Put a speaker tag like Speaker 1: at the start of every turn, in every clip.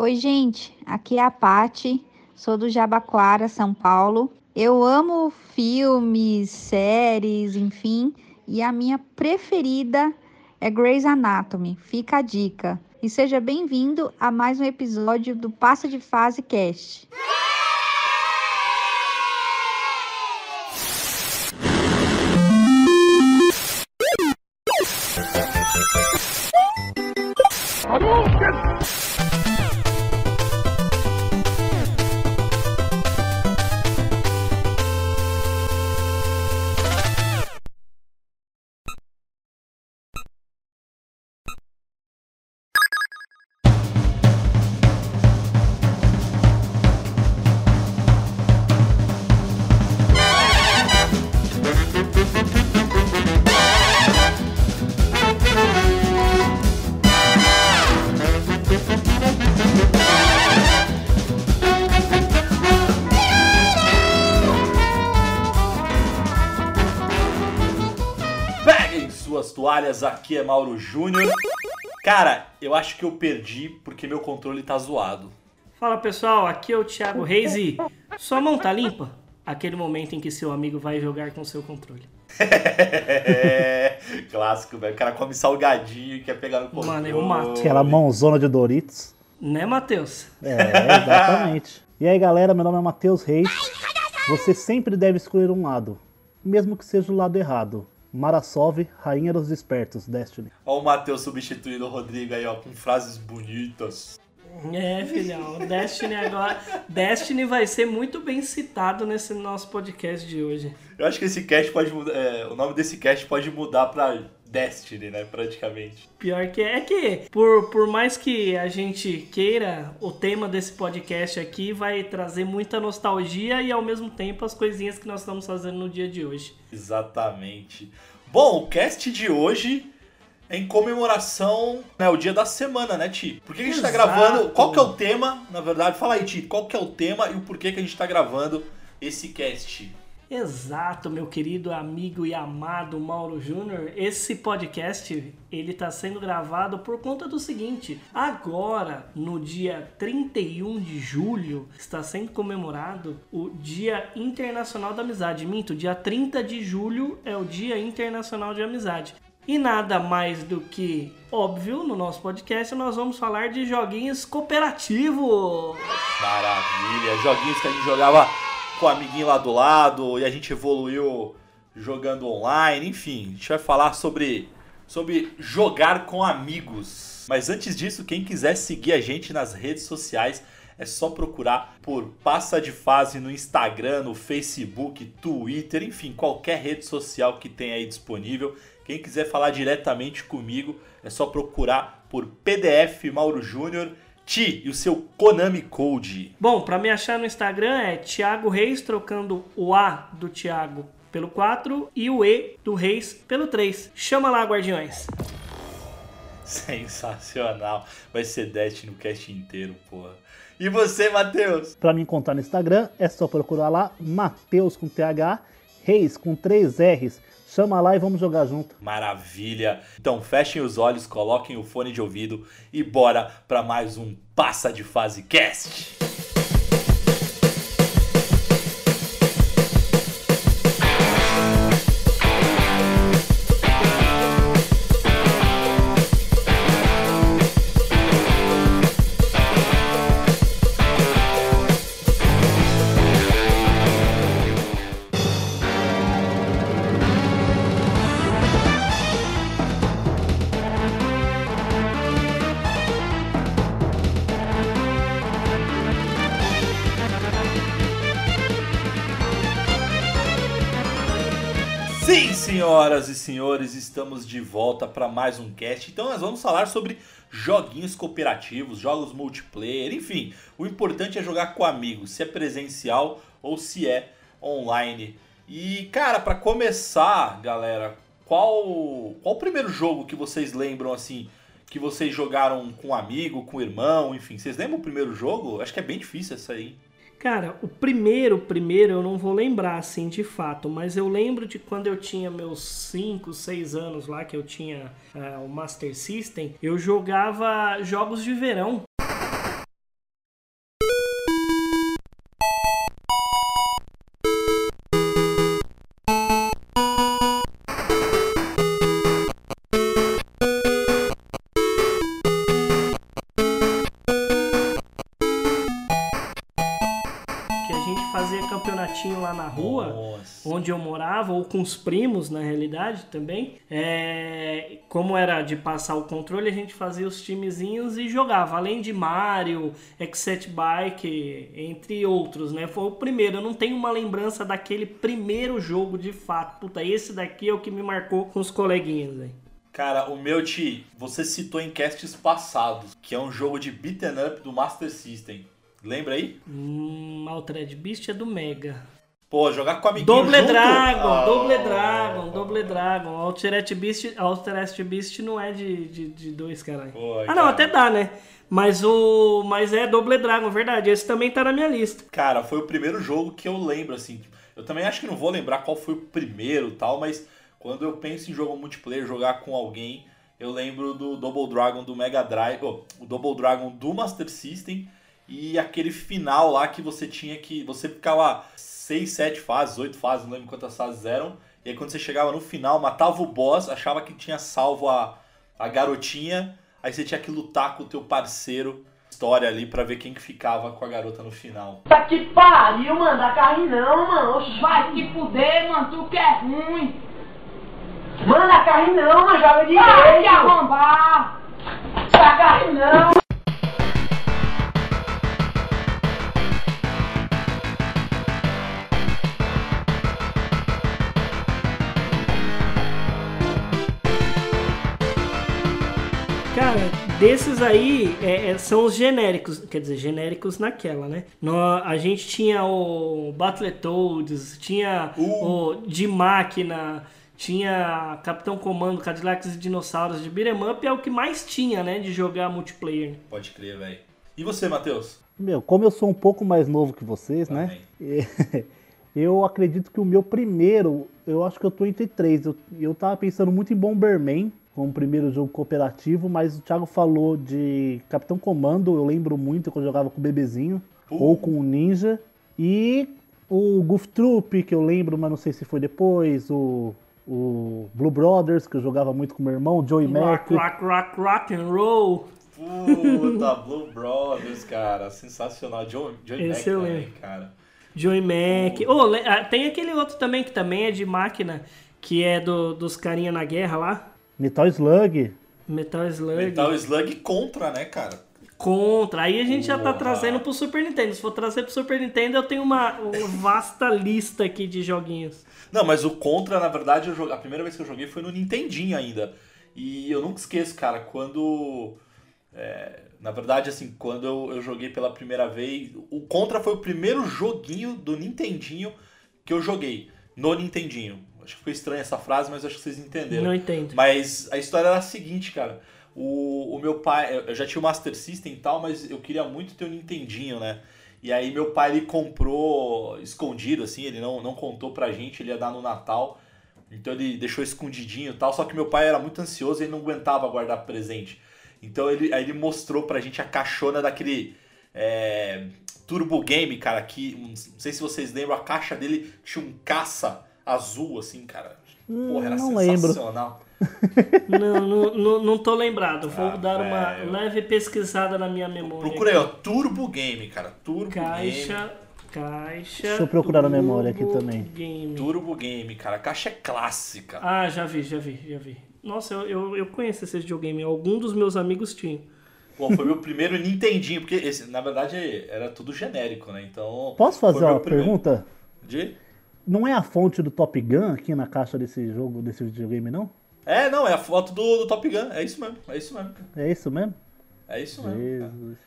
Speaker 1: Oi, gente. Aqui é a Pati. Sou do Jabaquara, São Paulo. Eu amo filmes, séries, enfim, e a minha preferida é Grey's Anatomy. Fica a dica. E seja bem-vindo a mais um episódio do Passa de Fase Cast.
Speaker 2: Aqui é Mauro Júnior. Cara, eu acho que eu perdi porque meu controle tá zoado.
Speaker 3: Fala pessoal, aqui é o Thiago Reis e sua mão tá limpa? Aquele momento em que seu amigo vai jogar com seu controle.
Speaker 2: É, clássico, velho. O cara come salgadinho e quer pegar no controle.
Speaker 3: Mano, eu mato.
Speaker 4: Aquela mãozona de Doritos.
Speaker 3: Né, Matheus?
Speaker 4: É, exatamente. e aí, galera, meu nome é Matheus Reis. Você sempre deve escolher um lado, mesmo que seja o lado errado. Marasov, Rainha dos Despertos, Destiny.
Speaker 2: Ó o Matheus substituindo o Rodrigo aí, ó, com frases bonitas.
Speaker 3: É, filhão. Destiny agora. Destiny vai ser muito bem citado nesse nosso podcast de hoje.
Speaker 2: Eu acho que esse cast pode mudar. é, o nome desse cast pode mudar pra Destiny, né? Praticamente.
Speaker 3: Pior que é que, por, por mais que a gente queira, o tema desse podcast aqui vai trazer muita nostalgia e ao mesmo tempo as coisinhas que nós estamos fazendo no dia de hoje.
Speaker 2: Exatamente. Bom, o cast de hoje é em comemoração, né, o dia da semana, né, Ti? Por que, que a gente tá gravando? Qual que é o tema, na verdade? Fala aí, Ti, qual que é o tema e o porquê que a gente tá gravando esse cast?
Speaker 3: Exato, meu querido amigo e amado Mauro Júnior. Esse podcast ele está sendo gravado por conta do seguinte: agora, no dia 31 de julho, está sendo comemorado o Dia Internacional da Amizade. Minto, dia 30 de julho é o Dia Internacional de Amizade. E nada mais do que óbvio, no nosso podcast nós vamos falar de joguinhos cooperativos.
Speaker 2: Maravilha, joguinhos que a gente jogava com o amiguinho lá do lado e a gente evoluiu jogando online, enfim, a gente vai falar sobre, sobre jogar com amigos. Mas antes disso, quem quiser seguir a gente nas redes sociais, é só procurar por Passa de Fase no Instagram, no Facebook, Twitter, enfim, qualquer rede social que tenha aí disponível. Quem quiser falar diretamente comigo, é só procurar por PDF Mauro Júnior. Ti e o seu Konami Code.
Speaker 3: Bom, para me achar no Instagram é Thiago Reis, trocando o A do Thiago pelo 4 e o E do Reis pelo 3. Chama lá, guardiões.
Speaker 2: Sensacional. Vai ser Destiny no cast inteiro, porra. E você, Matheus?
Speaker 4: Pra me encontrar no Instagram, é só procurar lá, Mateus com TH, Reis com 3 R's. Chama lá e vamos jogar junto.
Speaker 2: Maravilha. Então fechem os olhos, coloquem o fone de ouvido e bora para mais um Passa de Fase Cast. Senhoras e senhores, estamos de volta para mais um cast. Então nós vamos falar sobre joguinhos cooperativos, jogos multiplayer, enfim. O importante é jogar com amigos, se é presencial ou se é online. E cara, para começar, galera, qual qual o primeiro jogo que vocês lembram assim que vocês jogaram com um amigo, com um irmão, enfim? Vocês lembram o primeiro jogo? Acho que é bem difícil essa aí.
Speaker 3: Cara, o primeiro, primeiro eu não vou lembrar assim de fato, mas eu lembro de quando eu tinha meus 5, 6 anos lá, que eu tinha eh, o Master System, eu jogava jogos de verão. Onde eu morava, ou com os primos, na realidade, também. É, como era de passar o controle, a gente fazia os timezinhos e jogava. Além de Mario, Excite Bike, entre outros, né? Foi o primeiro. Eu não tenho uma lembrança daquele primeiro jogo de fato. Puta, esse daqui é o que me marcou com os coleguinhas, velho.
Speaker 2: Cara, o meu Ti, você citou em casts passados, que é um jogo de beaten up do Master System. Lembra aí?
Speaker 3: Hum, Altered Beast é do Mega.
Speaker 2: Pô, jogar com amiguinho
Speaker 3: Double
Speaker 2: junto?
Speaker 3: Dragon,
Speaker 2: Ah,
Speaker 3: Double Dragon, Double Dragon. Altered Beast, Altered Beast não é de, de, de dois, caralho.
Speaker 2: Pô,
Speaker 3: Ah,
Speaker 2: cara.
Speaker 3: não, até dá, né? Mas o. Mas é Double Dragon, verdade. Esse também tá na minha lista.
Speaker 2: Cara, foi o primeiro jogo que eu lembro, assim. Eu também acho que não vou lembrar qual foi o primeiro e tal, mas quando eu penso em jogo multiplayer, jogar com alguém, eu lembro do Double Dragon do Mega Drive, oh, o Double Dragon do Master System e aquele final lá que você tinha que. Você ficava 6, 7 fases, 8 fases, não lembro quantas fases eram. E aí quando você chegava no final, matava o boss, achava que tinha salvo a, a garotinha, aí você tinha que lutar com o teu parceiro. História ali pra ver quem que ficava com a garota no final.
Speaker 5: Tá que pariu, mano. Dá carrinho não, mano. Oxe, vai se fuder, mano. Tu que é ruim. Mano, dá carrinho não, mano. Joga direito. Vai te arrombar. Dá carrinho não.
Speaker 3: Cara, desses aí é, é, são os genéricos, quer dizer, genéricos naquela, né? Nó- a gente tinha o Battletoads, tinha
Speaker 2: Uh.
Speaker 3: o de máquina, tinha Capitão Comando, Cadillacs e Dinossauros de Beat'em Up, é o que mais tinha, né, de jogar multiplayer.
Speaker 2: Pode crer, velho. E você, Matheus?
Speaker 4: Meu, como eu sou um pouco mais novo que vocês, né? Eu acredito que o meu primeiro, eu acho que eu tô entre três. Eu, eu tava pensando muito em Bomberman, como primeiro jogo cooperativo, mas o Thiago falou de Capitão Comando, eu lembro muito que eu jogava com o bebezinho,
Speaker 2: Uh.
Speaker 4: ou com o Ninja. E o Goof Troop, que eu lembro, mas não sei se foi depois, o, o Blue Brothers, que eu jogava muito com meu irmão, Joey Mac.
Speaker 3: Rock, rock, rock, rock and roll.
Speaker 2: Puta, Blue Brothers, cara. Sensacional. John Mac
Speaker 3: Esse eu
Speaker 2: também,
Speaker 3: lembro.
Speaker 2: cara.
Speaker 3: Joey Mac. Oh, tem aquele outro também que também é de máquina, que é do, dos carinha na guerra lá.
Speaker 4: Metal Slug.
Speaker 3: Metal Slug.
Speaker 2: Metal Slug contra, né, cara?
Speaker 3: Contra. Aí a gente já tá trazendo pro Super Nintendo. Se for trazer pro Super Nintendo, eu tenho uma, uma vasta lista aqui de joguinhos.
Speaker 2: Não, mas o Contra, na verdade, eu joguei, a primeira vez que eu joguei foi no Nintendinho ainda. E eu nunca esqueço, cara, quando. é, na verdade, assim, quando eu, eu joguei pela primeira vez. O Contra foi o primeiro joguinho do Nintendinho que eu joguei. No Nintendinho. Acho que foi estranha essa frase, mas acho que vocês entenderam.
Speaker 3: Não entendo.
Speaker 2: Mas a história era a seguinte, cara. O, o meu pai, eu já tinha o Master System e tal, mas eu queria muito ter o Nintendinho, né? E aí meu pai ele comprou escondido, assim, ele não, não contou pra gente, ele ia dar no Natal. Então ele deixou escondidinho e tal, só que meu pai era muito ansioso e ele não aguentava guardar presente. Então ele, aí ele mostrou pra gente a caixona daquele é, Turbo Game, cara, que não sei se vocês lembram, a caixa dele tinha um caça azul, assim, cara. Porra, era
Speaker 4: não lembro.
Speaker 2: sensacional.
Speaker 3: Não, não, não, não tô lembrado. Vou
Speaker 2: Ah,
Speaker 3: dar uma
Speaker 2: velho.
Speaker 3: leve pesquisada na minha memória.
Speaker 2: Procura aí, ó, Turbo Game, cara. Turbo Game.
Speaker 3: Caixa. Caixa.
Speaker 4: Deixa eu procurar na memória aqui também.
Speaker 3: Game.
Speaker 2: Turbo Game, cara. A caixa é clássica.
Speaker 3: Ah, já vi, já vi, já vi. Nossa, eu, eu, eu conheço esse videogame. Algum dos meus amigos tinham.
Speaker 2: Pô, foi meu primeiro Nintendinho, porque esse, na verdade era tudo genérico, né? Então.
Speaker 4: Posso fazer uma
Speaker 2: primeiro-
Speaker 4: pergunta?
Speaker 2: De?
Speaker 4: Não é a fonte do Top Gun aqui na caixa desse jogo, desse videogame, não?
Speaker 2: É, não, é a foto do, do Top Gun. É isso mesmo, é isso mesmo.
Speaker 4: É isso mesmo?
Speaker 2: É isso mesmo.
Speaker 4: Jesus.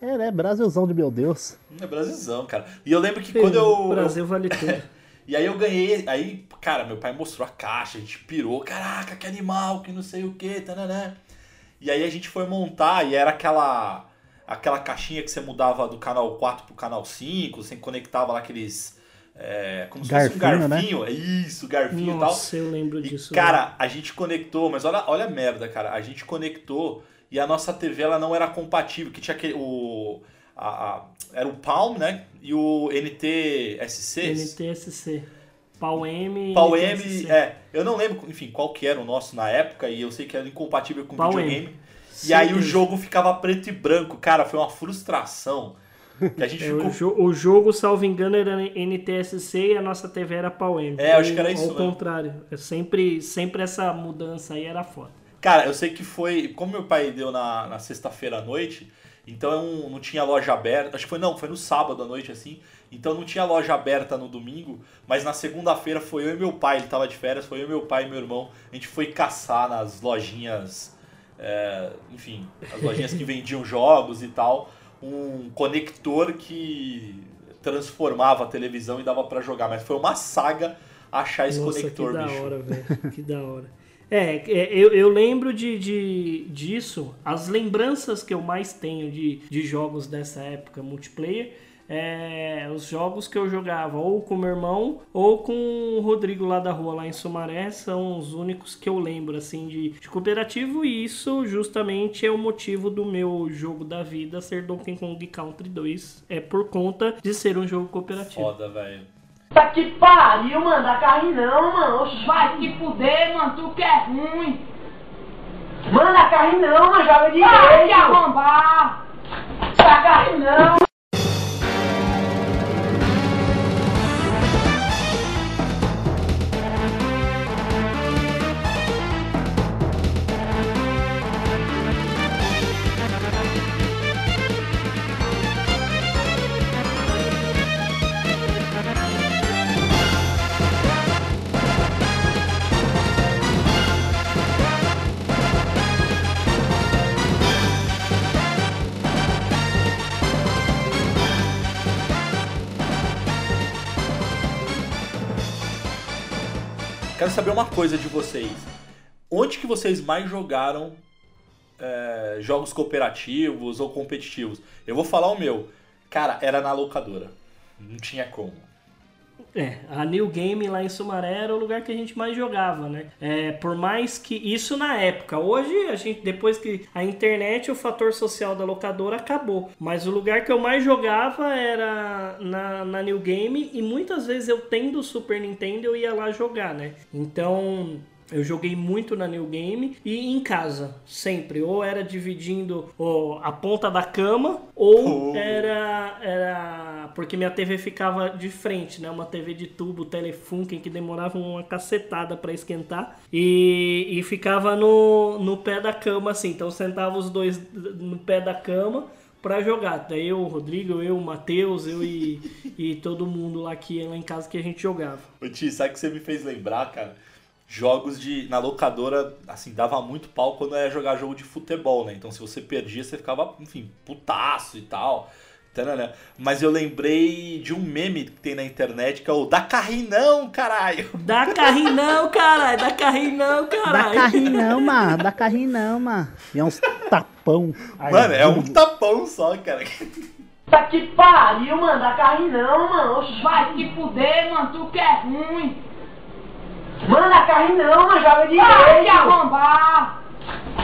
Speaker 4: É, né? Brasilzão de meu Deus.
Speaker 2: É Brasilzão, cara. E eu lembro que quando eu.
Speaker 3: Brasil vale tudo.
Speaker 2: E aí eu ganhei, aí, cara, meu pai mostrou a caixa, a gente pirou, caraca, que animal, que não sei o que, tananã. E aí a gente foi montar e era aquela aquela caixinha que você mudava do canal 4 pro canal 5, você conectava lá aqueles é, como se fosse um
Speaker 4: Garfinho, né?
Speaker 2: garfinho, é isso, garfinho e tal.
Speaker 3: Nossa, eu lembro
Speaker 2: E,
Speaker 3: disso.
Speaker 2: cara, a gente conectou, mas olha, olha a merda, cara. A gente conectou e a nossa TV ela não era compatível, que tinha aquele o a- a- era o Palm, né? E o NTSC.
Speaker 3: NTSC. Pau M.
Speaker 2: Pau
Speaker 3: NTSC.
Speaker 2: M, é, eu não lembro, enfim, qual que era o nosso na época e eu sei que era incompatível com
Speaker 3: Pau
Speaker 2: videogame.
Speaker 3: M.
Speaker 2: E aí o jogo ficava preto e branco, cara, foi uma frustração. Que a gente
Speaker 3: É,
Speaker 2: ficou...
Speaker 3: o, jo- o jogo, salvo engano, era NTSC e a nossa TV era PAU-M.
Speaker 2: É, acho que era isso
Speaker 3: Ao
Speaker 2: mesmo.
Speaker 3: contrário. É sempre, sempre essa mudança aí era foda.
Speaker 2: Cara, eu sei que foi. Como meu pai deu na, na sexta-feira à noite, então não tinha loja aberta. Acho que foi não, foi no sábado à noite assim. Então não tinha loja aberta no domingo, mas na segunda-feira foi eu e meu pai, ele tava de férias, foi eu, meu pai e meu irmão. A gente foi caçar nas lojinhas. é, enfim, as lojinhas que vendiam jogos e tal. Um conector que transformava a televisão e dava pra jogar. Mas foi uma saga achar esse
Speaker 3: Nossa,
Speaker 2: conector,
Speaker 3: que da
Speaker 2: bicho.
Speaker 3: hora, velho. Que da hora. É, é, eu, eu lembro de, de, disso. As lembranças que eu mais tenho de, de jogos dessa época multiplayer é os jogos que eu jogava ou com meu irmão ou com o Rodrigo lá da rua, lá em Sumaré, são os únicos que eu lembro, assim, de, de cooperativo. E isso justamente é o motivo do meu jogo da vida ser Donkey Kong Country 2. É por conta de ser um jogo cooperativo.
Speaker 2: Foda, velho.
Speaker 5: Tá que pariu, mano. Dá carne não, mano. Oxe, vai se fuder, mano. Tu que é ruim. Mano, dá carne não, mano. Joga direito. Vai te arrombar. Dá carne não.
Speaker 2: Saber uma coisa de vocês. Onde que vocês mais jogaram é, jogos cooperativos ou competitivos? Eu vou falar o meu. Cara, era na locadora. Não tinha como.
Speaker 3: É, a New Game lá em Sumaré era o lugar que a gente mais jogava, né? É, por mais que isso na época, hoje a gente depois que a internet, o fator social da locadora acabou. Mas o lugar que eu mais jogava era na, na New Game e muitas vezes eu tendo o Super Nintendo eu ia lá jogar, né? Então eu joguei muito na New Game e em casa, sempre. Ou era dividindo ó, a ponta da cama, ou
Speaker 2: Oh.
Speaker 3: era, era. Porque minha TV ficava de frente, né? Uma TV de tubo Telefunken que demorava uma cacetada pra esquentar. E, e ficava no, no pé da cama, assim. Então sentava os dois no pé da cama pra jogar. Daí eu, o Rodrigo, eu, o Matheus, eu e, e todo mundo lá que lá em casa que a gente jogava.
Speaker 2: Ô Ti, sabe o que você me fez lembrar, cara? Jogos de. Na locadora, assim, dava muito pau quando ia jogar jogo de futebol, né? Então se você perdia, você ficava, enfim, putaço e tal. Tanana. Mas eu lembrei de um meme que tem na internet que é o da carrinão, caralho!
Speaker 3: Dá carrinho não, caralho. Dá carrinho não,
Speaker 4: Dá
Speaker 3: caralho.
Speaker 4: carrinho não, mano. Dá carrinho não, mano. E é uns tapão.
Speaker 2: Mano, é um tapão só, cara.
Speaker 5: Tá que pariu, mano. Dá carne não, mano. Oxe, vai se fuder, mano. Tu que é ruim. Mano, dá carne não, mano. Joga direito. Vai te arrombar.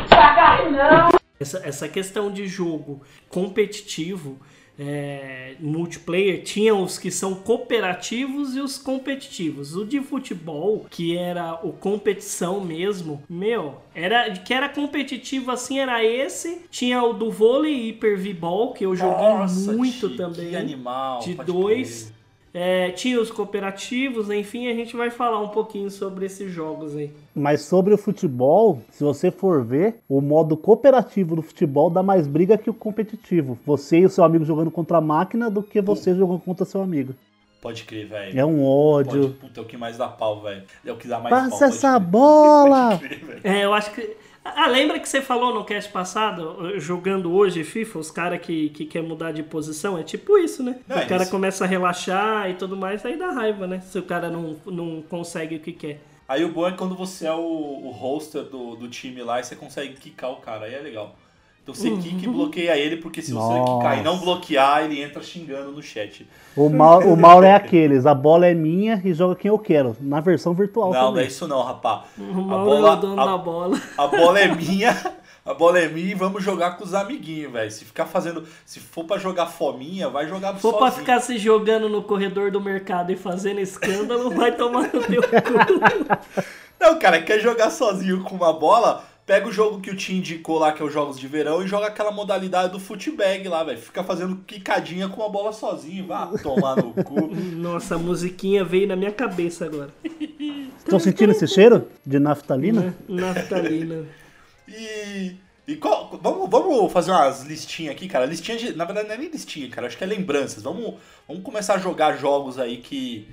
Speaker 5: Carne não.
Speaker 3: Essa, essa questão de jogo competitivo, é, multiplayer, tinha os que são cooperativos e os competitivos. O de futebol, que era o competição mesmo, meu, era que era competitivo assim, era esse. Tinha o do vôlei Hyper V-Ball, que eu joguei
Speaker 2: Nossa,
Speaker 3: muito também.
Speaker 2: Que animal.
Speaker 3: de dois.
Speaker 2: crer.
Speaker 3: É, tinha os cooperativos, enfim, a gente vai falar um pouquinho sobre esses jogos aí.
Speaker 4: Mas sobre o futebol, se você for ver, o modo cooperativo do futebol dá mais briga que o competitivo. Você e o seu amigo jogando contra a máquina do que você jogando contra seu amigo.
Speaker 2: Pode crer, velho.
Speaker 4: É um
Speaker 2: Pode,
Speaker 4: ódio.
Speaker 2: puta, é o que mais dá pau, velho. É o que dá mais pau.
Speaker 4: Passa
Speaker 2: pode
Speaker 4: essa
Speaker 2: crer.
Speaker 4: bola!
Speaker 2: Pode crer.
Speaker 3: É, eu acho que. Ah, lembra que você falou no cast passado, jogando hoje FIFA, os caras que, que quer mudar de posição? É tipo isso, né?
Speaker 2: Não,
Speaker 3: o
Speaker 2: é
Speaker 3: cara
Speaker 2: isso.
Speaker 3: começa a relaxar e tudo mais, aí dá raiva, né? Se o cara não, não consegue o que quer.
Speaker 2: Aí o bom é quando você é o, o hoster do, do time lá e você consegue quicar o cara, aí é legal. Então você quica e bloqueia ele, porque se você
Speaker 4: Nossa.
Speaker 2: quicar e não bloquear, ele entra xingando no chat.
Speaker 4: O Mauro, o Mauro é aqueles, a bola é minha e joga quem eu quero, na versão virtual
Speaker 2: Não, não é
Speaker 4: também.
Speaker 2: isso não, rapá.
Speaker 3: O
Speaker 2: A
Speaker 3: Mauro é o
Speaker 2: bola,
Speaker 3: dono
Speaker 2: a-
Speaker 3: da bola.
Speaker 2: a bola é minha, a bola é minha e vamos jogar com os amiguinhos, velho. Se ficar fazendo, se for pra jogar fominha, vai jogar
Speaker 3: Se for pra
Speaker 2: sozinho.
Speaker 3: ficar se jogando no corredor do mercado e fazendo escândalo, vai tomar no teu cu.
Speaker 2: Não, cara, quer jogar sozinho com uma bola, pega o jogo que o Tim indicou lá, que é os Jogos de Verão, e joga aquela modalidade do footbag lá, velho. Fica fazendo quicadinha com a bola sozinho. Vá tomar no cu.
Speaker 3: Nossa, a musiquinha veio na minha cabeça agora.
Speaker 4: Estão sentindo esse cheiro de naftalina?
Speaker 3: Naftalina.
Speaker 2: E. E qual, vamos, vamos fazer umas listinhas aqui, cara. Listinha de. Na verdade, não é nem listinha, cara. Acho que é lembranças. Vamos, vamos começar a jogar jogos aí que,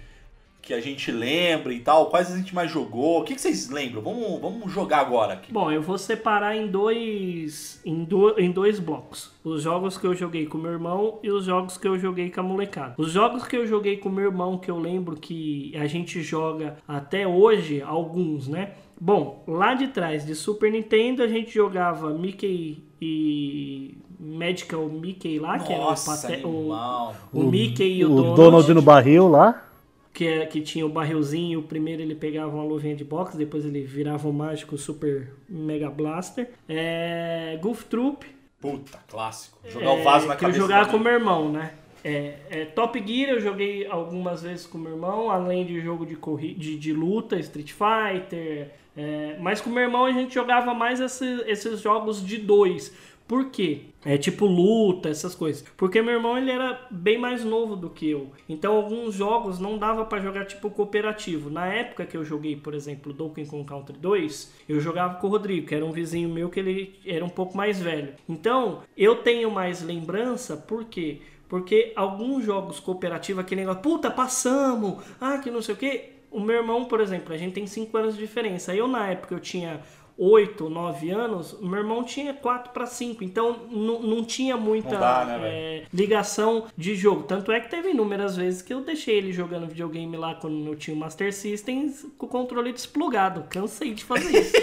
Speaker 2: que a gente lembra e tal. Quais a gente mais jogou? O que, que vocês lembram? Vamos, vamos jogar agora aqui.
Speaker 3: Bom, eu vou separar em dois, em, do, em dois blocos. Os jogos que eu joguei com meu irmão e os jogos que eu joguei com a molecada. Os jogos que eu joguei com meu irmão, que eu lembro que a gente joga até hoje, alguns, né? Bom, lá de trás de Super Nintendo a gente jogava Mickey e Magical Mickey lá, que era o,
Speaker 2: Nossa,
Speaker 3: pate- o,
Speaker 2: animal.
Speaker 3: o Mickey e o,
Speaker 4: o
Speaker 3: Donald,
Speaker 4: Donald no barril lá.
Speaker 3: Que, é- que tinha o barrilzinho. O primeiro ele pegava uma luvinha de boxe, depois ele virava o mágico Super Mega Blaster. É, Goof Troop,
Speaker 2: Puta, clássico. Jogar o vaso na
Speaker 3: é, que eu
Speaker 2: cabeça.
Speaker 3: jogava
Speaker 2: da
Speaker 3: com meu irmão, né? É, é, Top Gear eu joguei algumas vezes com meu irmão, além de jogo de, corri de, de luta, Street Fighter. é, mas com meu irmão a gente jogava mais esse- esses jogos de dois. Por quê? É tipo luta, essas coisas. Porque meu irmão ele era bem mais novo do que eu. Então alguns jogos não dava pra jogar tipo cooperativo. Na época que eu joguei, por exemplo, Donkey Kong Country 2, eu jogava com o Rodrigo, que era um vizinho meu que ele era um pouco mais velho. Então, eu tenho mais lembrança, por quê? Porque alguns jogos cooperativos, aquele negócio, puta, passamos, ah, que não sei o quê. O meu irmão, por exemplo, a gente tem 5 anos de diferença. Eu, na época, eu tinha 8, 9 anos, meu irmão tinha 4 para 5. Então, não não tinha muita
Speaker 2: Não dá, né,
Speaker 3: é, ligação de jogo. Tanto é que teve inúmeras vezes que eu deixei ele jogando videogame lá quando eu tinha o Master System com o controle desplugado. Cansei de fazer isso.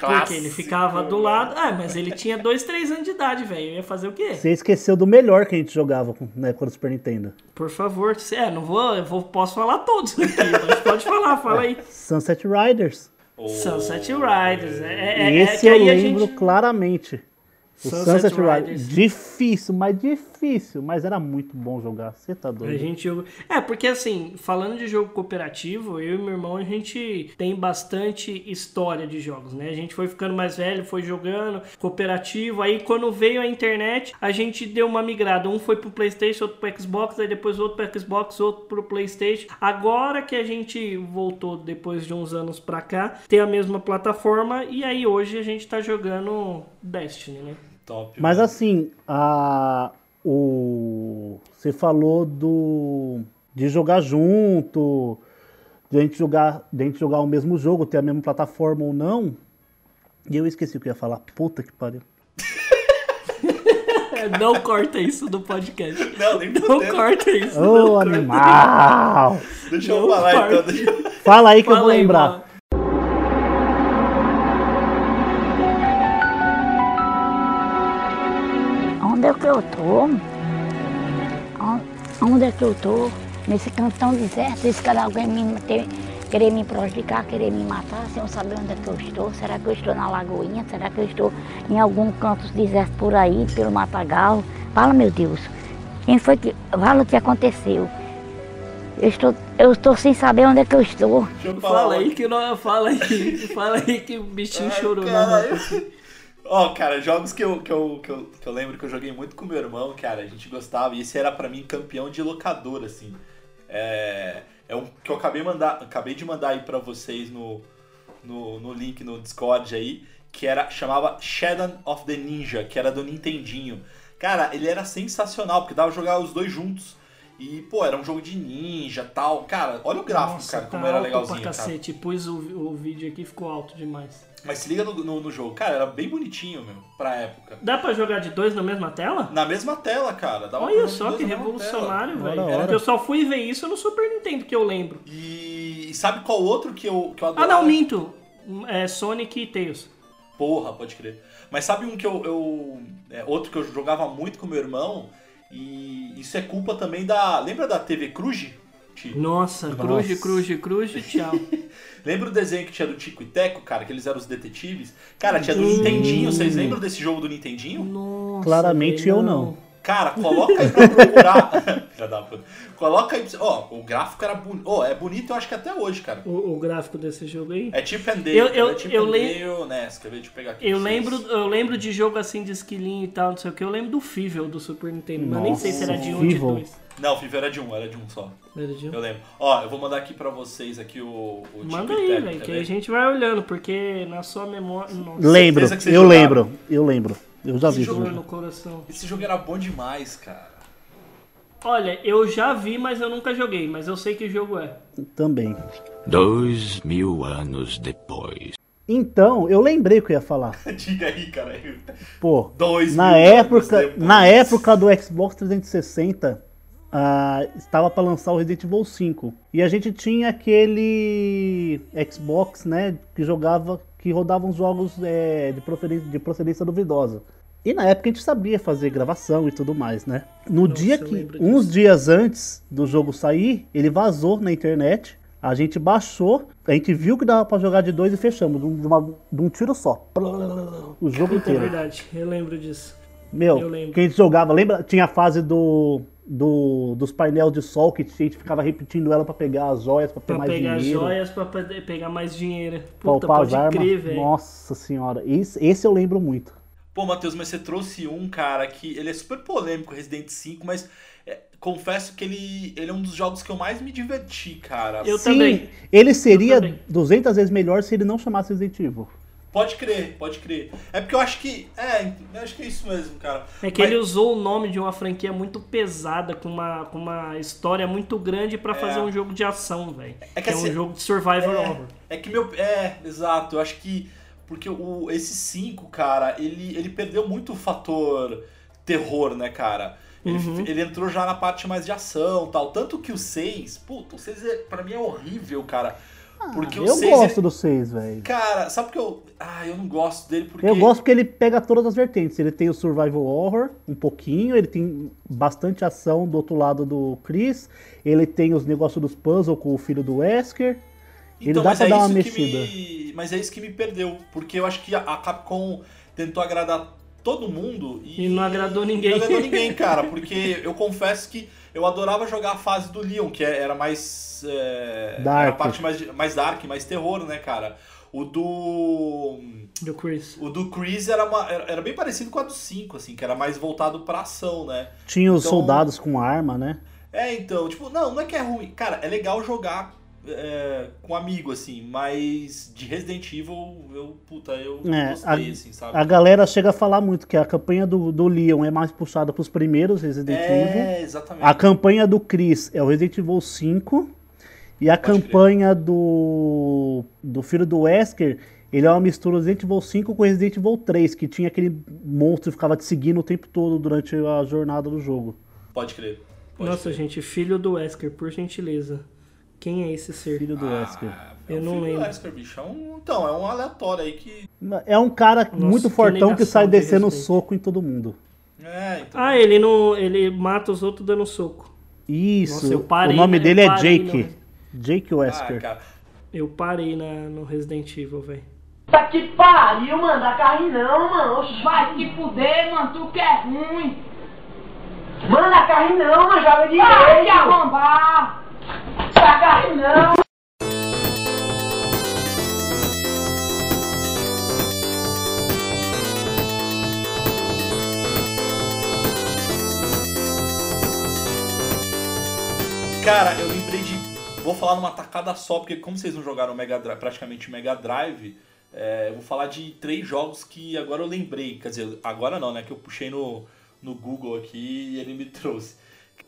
Speaker 3: Porque ele ficava do lado. Ah, mas ele tinha 2, 3 anos de idade, velho. Eu ia fazer o quê?
Speaker 4: Você esqueceu do melhor que a gente jogava com- na época do Super Nintendo.
Speaker 3: Por favor, se- é, não vou, eu vou, posso falar todos aqui, mas pode falar, fala aí.
Speaker 4: Sunset Riders.
Speaker 3: Sunset Riders, é, é, é
Speaker 4: Esse
Speaker 3: que
Speaker 4: eu lembro
Speaker 3: gente...
Speaker 4: claramente. O
Speaker 3: Sunset
Speaker 4: Sunset. Riders. Difícil, mas difícil. Mas era muito bom jogar. Você tá
Speaker 3: A
Speaker 4: doido.
Speaker 3: gente jogou- É, porque assim, falando de jogo cooperativo, eu e meu irmão, a gente tem bastante história de jogos, né? A gente foi ficando mais velho, foi jogando cooperativo, aí quando veio a internet, a gente deu uma migrada. Um foi pro Playstation, outro pro Xbox, aí depois outro pro Xbox, outro pro Playstation. Agora que a gente voltou, depois de uns anos pra cá, tem a mesma plataforma, e aí hoje a gente tá jogando Destiny, né?
Speaker 2: Top.
Speaker 4: Mas
Speaker 2: mano.
Speaker 4: assim, a, o, você falou do de jogar junto, de a gente jogar, de a gente jogar o mesmo jogo, ter a mesma plataforma ou não. E eu esqueci o que eu ia falar. Puta que pariu.
Speaker 3: Não corta isso do podcast.
Speaker 2: Não, nem
Speaker 3: Não corta isso.
Speaker 4: Ô,
Speaker 3: não corta.
Speaker 4: animal!
Speaker 2: Deixa eu
Speaker 3: Não
Speaker 2: falar
Speaker 3: corta.
Speaker 2: então. Deixa eu...
Speaker 4: Fala aí que eu
Speaker 3: Fala
Speaker 4: vou
Speaker 3: aí,
Speaker 4: lembrar.
Speaker 3: mano.
Speaker 6: Onde é que eu tô? Nesse canto tão deserto, esse cara alguém me ter, querer me prejudicar, querer me matar, sem eu saber onde é que eu estou. Será que eu estou na lagoinha? Será que eu estou em algum canto deserto por aí, pelo matagal? Fala, meu Deus. Quem foi que. Fala o que aconteceu. Eu estou, eu estou sem saber onde é que eu estou.
Speaker 3: Fala aí que não, fala aí, fala aí que o bichinho
Speaker 2: Ai,
Speaker 3: chorou, né?
Speaker 2: Ó, cara, jogos que eu, que, eu, que, eu, que eu lembro que eu joguei muito com meu irmão, cara, a gente gostava, e esse era pra mim campeão de locador, assim. É, é um que eu acabei, mandar, acabei de mandar aí pra vocês no, no, no link no Discord aí, que era chamava Shadow of the Ninja, que era do Nintendinho. Cara, ele era sensacional, porque dava pra jogar os dois juntos. E, pô, era um jogo de ninja tal. Cara, olha o gráfico,
Speaker 3: Nossa,
Speaker 2: cara,
Speaker 3: tá
Speaker 2: como era legalzinho,
Speaker 3: pra
Speaker 2: cara.
Speaker 3: cacete. Pus o, o vídeo aqui ficou alto demais.
Speaker 2: Mas se liga no, no, no jogo. Cara, era bem bonitinho, meu, pra época.
Speaker 3: Dá pra jogar de dois na mesma tela?
Speaker 2: Na mesma tela, cara. Pra
Speaker 3: Olha só que revolucionário, velho.
Speaker 4: hora.
Speaker 3: Porque eu só fui ver isso no Super Nintendo, que eu lembro.
Speaker 2: tela. E sabe qual outro que eu, que eu
Speaker 3: Ah, não, minto. É Sonic e Tails.
Speaker 2: Porra, pode crer. Mas sabe um que eu. eu- é, outro que eu jogava muito com meu irmão? E isso é culpa também da. Lembra da TV Cruz?
Speaker 3: Nossa, Cruz, Cruz, Cruz, tchau.
Speaker 2: Lembra o desenho que tinha do Tico e Teco, cara? Que eles eram os detetives? Cara, tinha do Sim. Nintendinho. Vocês lembram desse jogo do Nintendinho?
Speaker 3: Nossa,
Speaker 4: Claramente eu não.
Speaker 2: Cara, coloca aí pra procurar. Filha da puta. Coloca aí. Ó, o gráfico era bonito. Ó, é bonito, eu acho que até hoje, cara.
Speaker 3: O, o gráfico desse jogo aí?
Speaker 2: É tipo and
Speaker 3: Eu, eu,
Speaker 2: é tipo
Speaker 3: eu
Speaker 2: lembro. Né? Deixa eu pegar aqui.
Speaker 3: Eu lembro, eu lembro de jogo assim de esquilinho e tal, não sei o que. Eu lembro do Fível do Super Nintendo. Nossa, mas nem sei se era de 1 de
Speaker 2: não, o FIFA era de um, era de um só.
Speaker 3: Era de um?
Speaker 2: Eu lembro. Ó, eu vou mandar aqui pra vocês aqui o, o
Speaker 3: Manda aí, velho, que
Speaker 2: ver?
Speaker 3: a gente vai olhando, porque na sua memória. Nossa,
Speaker 4: Lembro, eu
Speaker 2: jogava.
Speaker 4: lembro, eu lembro. Eu já vi esse
Speaker 3: dor
Speaker 4: jogo.
Speaker 3: no coração.
Speaker 2: Esse jogo era bom demais, cara.
Speaker 3: Olha, eu já vi, mas eu nunca joguei, mas eu sei que jogo é.
Speaker 4: Também.
Speaker 7: Dois mil anos depois.
Speaker 4: Então, eu lembrei o que eu ia falar.
Speaker 2: Diga aí, cara.
Speaker 4: Pô,
Speaker 2: Dois
Speaker 4: na
Speaker 2: mil anos
Speaker 4: época, na época do Xbox 360, ah, estava para lançar o Resident Evil 5. E a gente tinha aquele Xbox, né, que jogava, que rodava uns jogos é, de, procedência, de procedência duvidosa. E na época a gente sabia fazer gravação e tudo mais, né? No
Speaker 3: Nossa,
Speaker 4: dia
Speaker 3: eu
Speaker 4: que, uns dias antes do jogo sair, ele vazou na internet. A gente baixou, a gente viu que dava pra jogar de dois e fechamos, de um, uma- de um tiro só. O jogo
Speaker 3: É
Speaker 4: inteiro.
Speaker 3: verdade, eu lembro disso.
Speaker 4: Meu,
Speaker 3: Eu lembro.
Speaker 4: que a gente jogava, lembra? Tinha a fase do, do dos painéis de sol que a gente ficava repetindo ela pra pegar as joias, pra ter
Speaker 3: Pra
Speaker 4: mais
Speaker 3: pegar
Speaker 4: dinheiro,
Speaker 3: joias, pra pegar mais dinheiro. Puta,
Speaker 4: palpar
Speaker 3: pode
Speaker 4: as armas.
Speaker 3: crer, velho.
Speaker 4: Nossa senhora, esse, esse eu lembro muito.
Speaker 2: Pô, Matheus, mas você trouxe um, cara, que ele é super polêmico, Resident 5, mas é, confesso que ele, ele é um dos jogos que eu mais me diverti, cara.
Speaker 3: Eu
Speaker 4: Sim,
Speaker 3: também.
Speaker 4: ele seria
Speaker 3: Eu também.
Speaker 4: 200 vezes melhor se ele não chamasse Resident Evil.
Speaker 2: Pode crer, pode crer. É porque eu acho que. É, eu acho que é isso mesmo, cara.
Speaker 3: É que
Speaker 2: Mas-
Speaker 3: ele usou o nome de uma franquia muito pesada, com uma, com uma história muito grande pra fazer um jogo de ação, velho.
Speaker 2: É
Speaker 3: que
Speaker 2: que
Speaker 3: é um
Speaker 2: assim-
Speaker 3: jogo de survival
Speaker 2: É,
Speaker 3: horror.
Speaker 2: é que meu. É, exato. Eu acho que. Porque o, esse 5, cara, ele, ele perdeu muito o fator terror, né, cara? Ele,
Speaker 3: Uhum.
Speaker 2: ele entrou já na parte mais de ação tal. Tanto que o 6, puta, o 6 é, pra mim é horrível, cara. Porque o
Speaker 4: Ah, eu
Speaker 2: 6.
Speaker 4: gosto
Speaker 2: ele-
Speaker 4: do 6, velho.
Speaker 2: Cara, sabe porque eu. Ah, eu não gosto dele porque.
Speaker 4: Eu gosto porque ele pega todas as vertentes. Ele tem o survival horror, um pouquinho, ele tem bastante ação do outro lado do Chris, ele tem os negócios dos puzzles com o filho do Wesker. Ele dá
Speaker 2: mas
Speaker 4: pra
Speaker 2: é
Speaker 4: dar uma
Speaker 2: isso
Speaker 4: mexida.
Speaker 2: Que me... Mas é isso que me perdeu. Porque eu acho que a- a Capcom tentou agradar todo mundo e.
Speaker 3: E não agradou ninguém.
Speaker 2: Não agradou ninguém, cara. Porque eu confesso que eu adorava jogar a fase do Leon, que era mais. É...
Speaker 4: Dark.
Speaker 2: Era a parte mais, mais dark, mais terror, né, cara? O do.
Speaker 3: Do Chris.
Speaker 2: O do Chris era, uma, era era bem parecido com a do 5, assim, que era mais voltado pra ação, né?
Speaker 4: Tinha os
Speaker 2: Então-
Speaker 4: soldados com arma, né?
Speaker 2: É, então, tipo, não, não é que é ruim. Cara, é legal jogar é, com amigo, assim, mas de Resident Evil, eu, puta, eu
Speaker 4: É,
Speaker 2: gostei,
Speaker 4: a-
Speaker 2: assim, sabe?
Speaker 4: A galera chega a falar muito que a campanha do, do Leon é mais puxada pros primeiros Resident Evil.
Speaker 2: é, exatamente.
Speaker 4: A campanha do Chris é o Resident Evil 5. E a
Speaker 2: Pode
Speaker 4: campanha do, do filho do Wesker, ele é uma mistura do Resident Evil 5 com Resident Evil 3, que tinha aquele monstro que ficava te seguindo o tempo todo durante a jornada do jogo.
Speaker 2: Pode crer. Pode
Speaker 3: Nossa,
Speaker 2: crer.
Speaker 3: gente, filho do Wesker, por gentileza. Quem é esse ser?
Speaker 4: Filho do Wesker.
Speaker 2: Ah,
Speaker 3: Eu
Speaker 2: é o
Speaker 3: não
Speaker 2: filho do
Speaker 3: lembro.
Speaker 2: Wesker, bicho. É um, então, é um aleatório aí que.
Speaker 4: É um cara muito
Speaker 3: que
Speaker 4: fortão que sai
Speaker 3: de
Speaker 4: descendo
Speaker 3: respeito.
Speaker 4: soco em todo mundo.
Speaker 2: É, então.
Speaker 3: Ah, ele não. Ele mata os outros dando soco.
Speaker 4: Isso.
Speaker 3: Nossa, eu parei,
Speaker 4: o nome
Speaker 3: né?
Speaker 4: dele
Speaker 3: Eu
Speaker 4: é Jake.
Speaker 3: no-
Speaker 4: Jake
Speaker 2: ah,
Speaker 4: Wesker.
Speaker 2: cara.
Speaker 3: Eu parei na, no Resident Evil, velho.
Speaker 5: Puta que pariu, mano. Dá carne não, mano. Oxe, vai se fuder, mano. Tu que é ruim. Mano, dá carne não, mano. Joga direito. Vai te arrombar. Não.
Speaker 2: Cara, eu lembrei de. Vou falar numa tacada só, porque como vocês não jogaram Mega Drive, praticamente Mega Drive, é, eu vou falar de três jogos que agora eu lembrei. Quer dizer, agora não, né? Que eu puxei no, no Google aqui e ele me trouxe.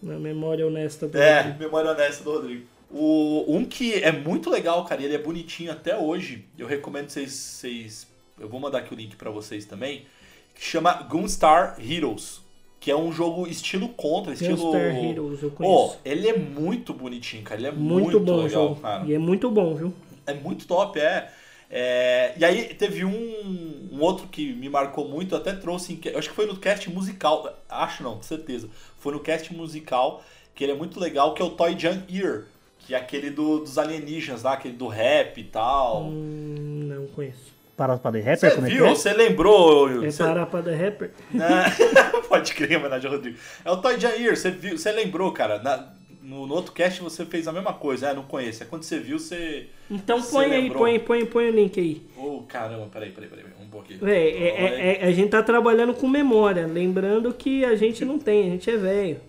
Speaker 3: Na memória honesta do.
Speaker 2: É, memória honesta do Rodrigo. O, um que é muito legal, cara, e ele é bonitinho até hoje. Eu recomendo vocês. vocês eu vou mandar aqui o link pra vocês também. Que chama Gunstar Heroes. Que é um jogo estilo contra, estilo.
Speaker 3: Gunstar Heroes, eu conheço.
Speaker 2: ele é muito bonitinho, cara. Ele é
Speaker 3: muito,
Speaker 2: muito,
Speaker 3: bom
Speaker 2: legal,
Speaker 3: jogo.
Speaker 2: cara.
Speaker 3: E é muito bom, viu?
Speaker 2: É muito top, é. É, e aí teve um, um outro que me marcou muito, até trouxe, em acho que foi no cast musical, acho não, com certeza, foi no cast musical, que ele é muito legal, que é o Toy Jam Ear, que é aquele do- dos alienígenas lá, aquele do rap e tal.
Speaker 3: Hum, não conheço.
Speaker 4: Para para de
Speaker 2: Você
Speaker 4: rapper, é que
Speaker 2: viu?
Speaker 4: é?
Speaker 2: Você lembrou?
Speaker 3: É
Speaker 2: Você...
Speaker 3: parar pra The Rapper?
Speaker 2: Pode crer, homenagem ao Rodrigo. É o Toy Jair, você viu, você lembrou, cara. na- no, no outro cast você fez a mesma coisa, é, não conheço. É quando você viu, você.
Speaker 3: Então
Speaker 2: Você
Speaker 3: põe aí,
Speaker 2: lembrou?
Speaker 3: põe, põe, põe o link aí.
Speaker 2: Ô, caramba, peraí, peraí, peraí. Um pouquinho.
Speaker 3: Véi, é- é- é- a gente tá trabalhando com memória, lembrando que a gente não tem, a gente é velho.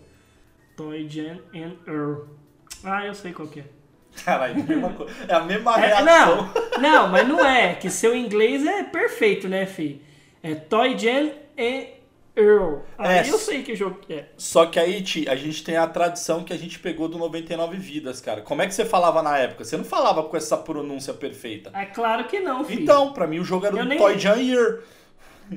Speaker 3: Toy Jan and Earl. Ah, eu sei qual que é.
Speaker 2: Caralho, mesma coisa. É a mesma
Speaker 3: É,
Speaker 2: reação.
Speaker 3: não, não, mas não é, que seu inglês é perfeito, né, fi? É Toy Jan and Earl. Aí
Speaker 2: É.
Speaker 3: eu sei que jogo que é.
Speaker 2: Só que aí, Ti, a gente tem a tradição que a gente pegou do 99 Vidas, cara. Como é que você falava na época? Você não falava com essa pronúncia perfeita.
Speaker 3: É claro que não, fi.
Speaker 2: Então, pra mim o jogo era
Speaker 3: Eu
Speaker 2: do Toy Jair.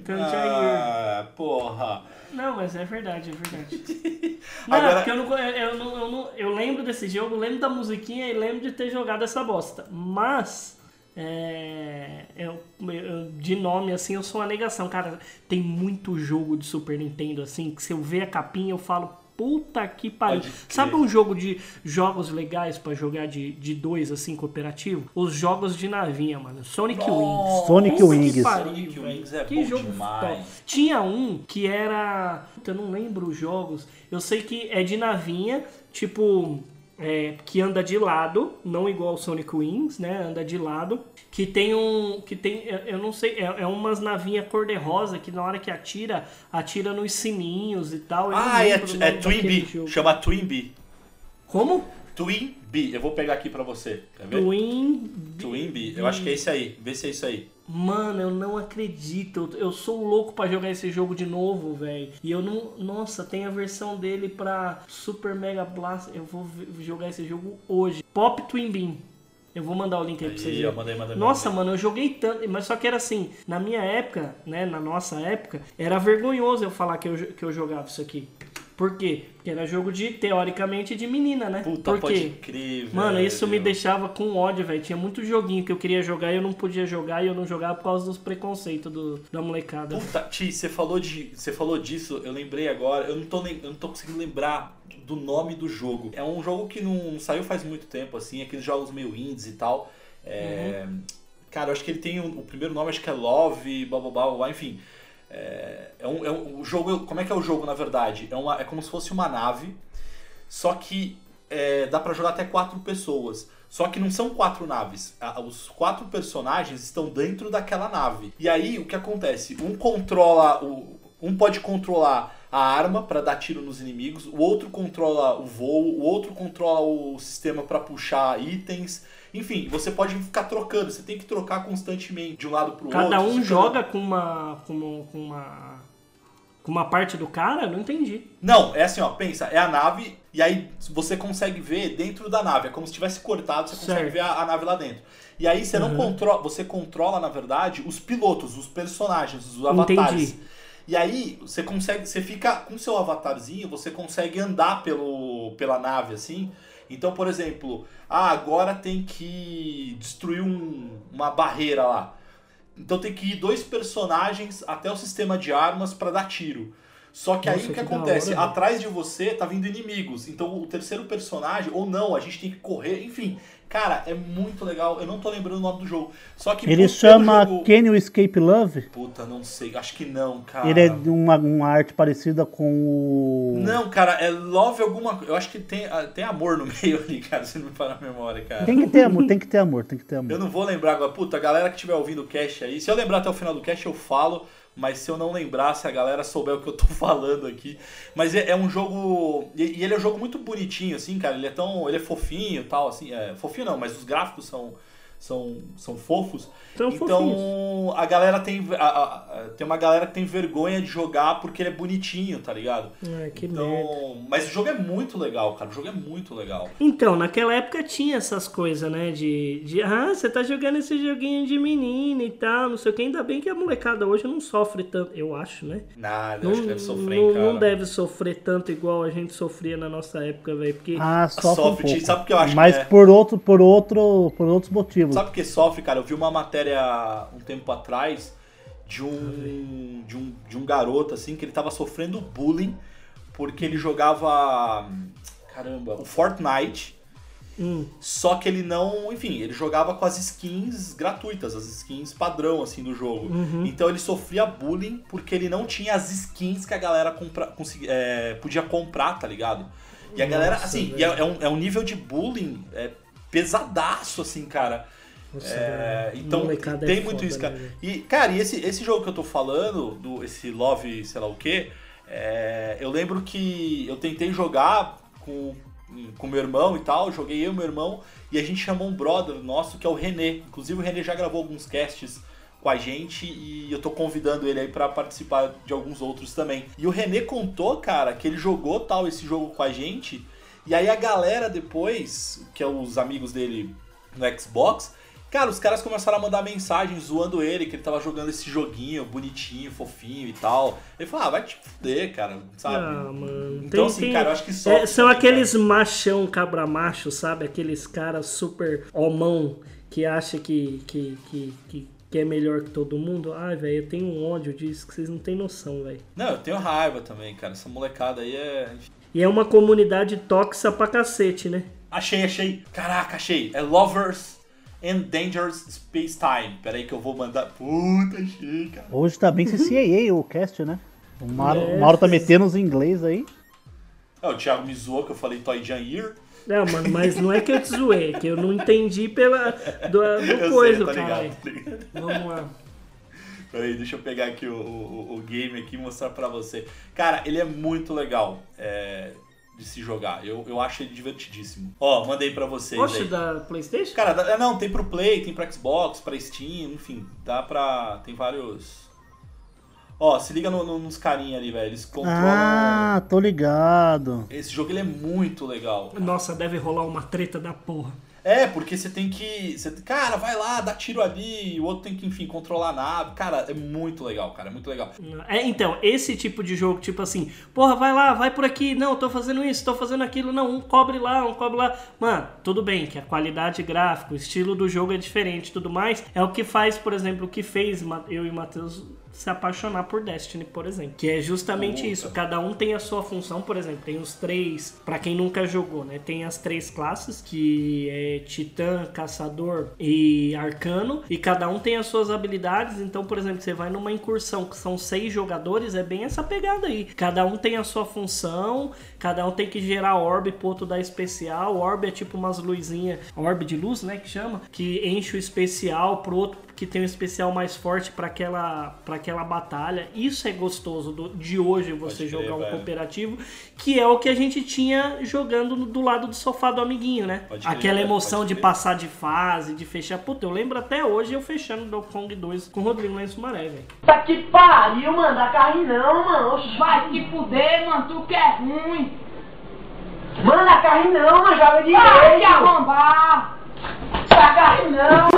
Speaker 3: Toy Jan.
Speaker 2: Ah, porra.
Speaker 3: Não, mas é verdade, é verdade. Não,
Speaker 2: Agora-
Speaker 3: porque eu não, eu, não, eu, não, eu lembro desse jogo, lembro da musiquinha e lembro de ter jogado essa bosta. Mas, é, eu, eu- de nome assim, eu sou uma negação. Cara, tem muito jogo de Super Nintendo assim, que se eu ver a capinha eu falo, puta que pariu. Sabe um jogo de jogos legais pra jogar de, de dois, assim, cooperativo? Os jogos de navinha, mano. Sonic Wings.
Speaker 4: Sonic
Speaker 3: Puta
Speaker 4: Wings.
Speaker 3: que pariu,
Speaker 2: Sonic. Wings é
Speaker 3: que
Speaker 2: bom
Speaker 3: jogo
Speaker 2: demais.
Speaker 3: top. Tinha um que era. Puta, Eu não lembro os jogos. Eu sei que é de navinha, tipo. É, que anda de lado, não igual o Sonic Wings, né? Anda de lado. Que tem um. Que tem. eu- não sei. É, é umas navinhas cor-de-rosa que na hora que atira, atira nos sininhos e tal. Eu
Speaker 2: Ah, é, é Twin. Chama Twin Bee.
Speaker 3: Como?
Speaker 2: Twin Bee. Eu vou pegar aqui pra você. Quer ver?
Speaker 3: Twin.
Speaker 2: Twin Bee. Eu acho que é esse aí. Vê se é isso aí.
Speaker 3: Mano, eu não acredito. Eu eu sou louco pra jogar esse jogo de novo, velho. E eu não. Nossa, tem a versão dele pra Super Mega Blast. Eu vou jogar esse jogo hoje. Pop Twin Beam. Eu vou mandar o link aí pra vocês.
Speaker 2: Aí, ó, mandei, mandei.
Speaker 3: Nossa,
Speaker 2: mandei.
Speaker 3: mano, eu joguei tanto, mas só que era assim, na minha época, né, na nossa época, era vergonhoso eu falar que eu, que eu jogava isso aqui. Por quê? Porque era jogo de, teoricamente, de menina, né?
Speaker 2: Puta,
Speaker 3: Por
Speaker 2: pode crer,
Speaker 3: Mano,
Speaker 2: velho.
Speaker 3: isso me deixava com ódio, velho. Tinha muito joguinho que eu queria jogar e eu não podia jogar e eu não jogava por causa dos preconceitos do, da molecada.
Speaker 2: Puta, Ti, você falou, de, você falou disso, eu lembrei agora, eu não, tô, eu não tô conseguindo lembrar do nome do jogo. É um jogo que não saiu faz muito tempo, assim, aqueles jogos meio indies e tal. É, Cara, eu acho que ele tem um- o primeiro nome, acho que é Love, blá blá blá, blá, blá enfim. É, é um, é um o jogo, como é que é o jogo na verdade? É, uma, é como se fosse uma nave, só que é, dá pra jogar até quatro pessoas. Só que não são quatro naves. Os quatro personagens estão dentro daquela nave. E aí o que acontece? Um controla o. Um pode controlar a arma para dar tiro nos inimigos, o outro controla o voo, o outro controla o sistema para puxar itens. Enfim, você pode ficar trocando, você tem que trocar constantemente de um lado pro outro.
Speaker 3: Cada um joga com uma, com uma. com uma. com uma parte do cara? Não entendi.
Speaker 2: Não, é assim, ó, pensa, é a nave e aí você consegue ver dentro da nave, é como se tivesse cortado, você consegue
Speaker 3: Certo.
Speaker 2: ver a, a nave lá dentro. E aí você não
Speaker 3: Uhum.
Speaker 2: controla, você controla na verdade os pilotos, os personagens, os avatares.
Speaker 3: Entendi.
Speaker 2: E aí você consegue, você fica com seu avatarzinho, você consegue andar pelo pela nave assim. Então, por exemplo, ah, agora tem que destruir um- uma barreira lá. Então tem que ir dois personagens até o sistema de armas pra dar tiro. Só que aí
Speaker 3: Nossa,
Speaker 2: o que,
Speaker 3: que
Speaker 2: acontece?
Speaker 3: hora.
Speaker 2: Atrás de você tá vindo inimigos. Então o terceiro personagem, ou não, a gente tem que correr. Enfim, cara, é muito legal. Eu não tô lembrando o nome do jogo. Só que
Speaker 4: Ele chama
Speaker 2: jogo...
Speaker 4: Can You Escape Love?
Speaker 2: Puta, não sei. Acho que não, cara.
Speaker 4: Ele é de uma, uma arte parecida com o.
Speaker 2: Não, cara, é Love alguma coisa. Eu acho que tem, ah, tem amor no meio ali, cara, se não me falar a memória, cara.
Speaker 4: Tem que ter amor, tem que ter amor, tem que ter
Speaker 2: Eu
Speaker 4: amor.
Speaker 2: não vou lembrar agora. Puta, a galera que estiver ouvindo o cast aí, se eu lembrar até o final do cast, eu falo. Mas se eu não lembrar, se a galera souber o que eu tô falando aqui. Mas é, é um jogo. E, e ele é um jogo muito bonitinho, assim, cara. Ele é tão. Ele é fofinho e tal, assim. É, fofinho não, mas os gráficos são. São, são fofos. Então a galera tem. a- a- a- tem uma galera que tem vergonha de jogar porque ele é bonitinho, tá ligado?
Speaker 3: Ah, que merda.
Speaker 2: Então. Mas o jogo é muito legal, cara. O jogo é muito legal.
Speaker 3: Então, naquela época tinha essas coisas, né? De, de ah, você tá jogando esse joguinho de menina e tal, não sei o que. Ainda bem que a molecada hoje não sofre tanto, eu acho, né?
Speaker 2: Nada,
Speaker 3: Não,
Speaker 2: acho que deve sofrer,
Speaker 3: não,
Speaker 2: cara.
Speaker 3: não deve sofrer tanto igual a gente sofria na nossa época, velho. Porque
Speaker 4: Ah, sofre,
Speaker 2: Sofre,
Speaker 4: um pouco.
Speaker 2: sabe o que eu acho
Speaker 4: Mas
Speaker 2: que é?
Speaker 4: por outro, por outro, por outros motivos.
Speaker 2: Sabe por que sofre, cara? Eu vi uma matéria um tempo atrás de um, de um, de um garoto, assim, que ele tava sofrendo bullying porque ele jogava, caramba, o Fortnite
Speaker 3: Hum.
Speaker 2: Só que ele não, enfim, ele jogava com as skins gratuitas, as skins padrão assim do jogo.
Speaker 3: Uhum.
Speaker 2: Então ele sofria bullying porque ele não tinha as skins que a galera compra, consegui- é, podia comprar, tá ligado? E a galera,
Speaker 3: Nossa,
Speaker 2: assim,
Speaker 3: velho.
Speaker 2: e é, é um, é um nível de bullying é, pesadaço, assim, cara.
Speaker 3: Nossa,
Speaker 2: É, então
Speaker 3: é
Speaker 2: tem
Speaker 3: foda,
Speaker 2: muito isso,
Speaker 3: né,
Speaker 2: cara.
Speaker 3: velho?
Speaker 2: E, cara, e esse, esse jogo que eu tô falando, do, esse Love, sei lá o quê, é, eu lembro que eu tentei jogar com com meu irmão e tal, joguei eu e meu irmão, e a gente chamou um brother nosso que é o René. Inclusive o René já gravou alguns casts com a gente e eu tô convidando ele aí pra participar de alguns outros também. E o René contou, cara, que ele jogou tal esse jogo com a gente, e aí a galera depois, que é os amigos dele no Xbox, cara, os caras começaram a mandar mensagem zoando ele, que ele tava jogando esse joguinho bonitinho, fofinho e tal. Ele falou, ah, vai te fuder, cara, sabe?
Speaker 3: Ah, mano.
Speaker 2: Então,
Speaker 3: Tem-
Speaker 2: assim,
Speaker 3: tem-
Speaker 2: cara, eu acho que só.
Speaker 3: É, são aqueles machão cabra macho, sabe? Aqueles caras super homão que acha que, que, que, que, que é melhor que todo mundo. Ai, velho, eu tenho um ódio disso que vocês não têm noção, velho.
Speaker 2: Não, eu tenho raiva também, cara. Essa molecada aí é.
Speaker 3: E é uma comunidade tóxica pra cacete, né?
Speaker 2: Achei, achei. Caraca, achei. É Lovers and Dangerous Space Time. Pera aí que eu vou mandar. Puta, achei, cara.
Speaker 4: Hoje tá bem CCAA o cast, né? O Mauro,
Speaker 3: É,
Speaker 4: o Mauro tá metendo os inglês aí.
Speaker 2: É, o Thiago me zoou que eu falei Toy Jan Ear.
Speaker 3: Não, mano, mas não é que eu te zoei, é que eu não entendi pela do, do coisa,
Speaker 2: sei, tá ligado, tá ligado.
Speaker 3: Vamos lá.
Speaker 2: Peraí, deixa eu pegar aqui o, o, o game aqui e mostrar pra você. Cara, ele é muito legal é, de se jogar. Eu, eu acho ele divertidíssimo. Ó, mandei pra vocês
Speaker 3: Oxe,
Speaker 2: aí.
Speaker 3: da Playstation?
Speaker 2: Cara, não, tem pro Play, tem pra Xbox, pra Steam, enfim, dá pra. Tem vários. Ó, se liga no- no- nos carinha ali, velho. Eles controlam.
Speaker 4: Ah, tô ligado.
Speaker 2: Esse jogo ele é muito legal.
Speaker 3: Nossa, deve rolar uma treta da porra.
Speaker 2: É, porque você tem que. Você, cara, vai lá, dá tiro ali, o outro tem que, enfim, controlar a nave. Cara, é muito legal, cara, é muito legal.
Speaker 3: É, então, esse tipo de jogo, tipo assim, porra, vai lá, vai por aqui, não, tô fazendo isso, tô fazendo aquilo, não, um cobre lá, um cobre lá. Mano, tudo bem que a qualidade gráfica, o estilo do jogo é diferente tudo mais. É o que faz, por exemplo, o que fez eu e o Matheus se apaixonar por Destiny, por exemplo. Que é justamente
Speaker 2: Puta.
Speaker 3: isso. Cada um tem a sua função, por exemplo, tem os três, pra quem nunca jogou, né? Tem as três classes, que é Titã, Caçador e Arcano, e cada um tem as suas habilidades. Então, por exemplo, você vai numa incursão que são seis jogadores, é bem essa pegada aí. Cada um tem a sua função, cada um tem que gerar orbe pro outro dar especial. Orbe é tipo umas luzinhas, orbe de luz, né, que chama, que enche o especial pro outro que tem um especial mais forte para aquela para aquela batalha. Isso é gostoso do- de hoje você
Speaker 2: Pode crer,
Speaker 3: jogar um
Speaker 2: velho.
Speaker 3: cooperativo, que é o que a gente tinha jogando no- do lado do sofá do amiguinho, né?
Speaker 2: Pode crer,
Speaker 3: Aquela emoção de
Speaker 2: crer.
Speaker 3: passar de fase, de fechar. Puta, eu lembro até hoje eu fechando Donkey Kong 2 com o Rodrigo lá em Sumaré, velho.
Speaker 5: Puta que pariu, mano. Dá carne não, mano. Oxe, vai se fuder, mano. Tu que é ruim. Mano, dá carne não, mano. Joga direito. Vai te arrombar. Dá carne não.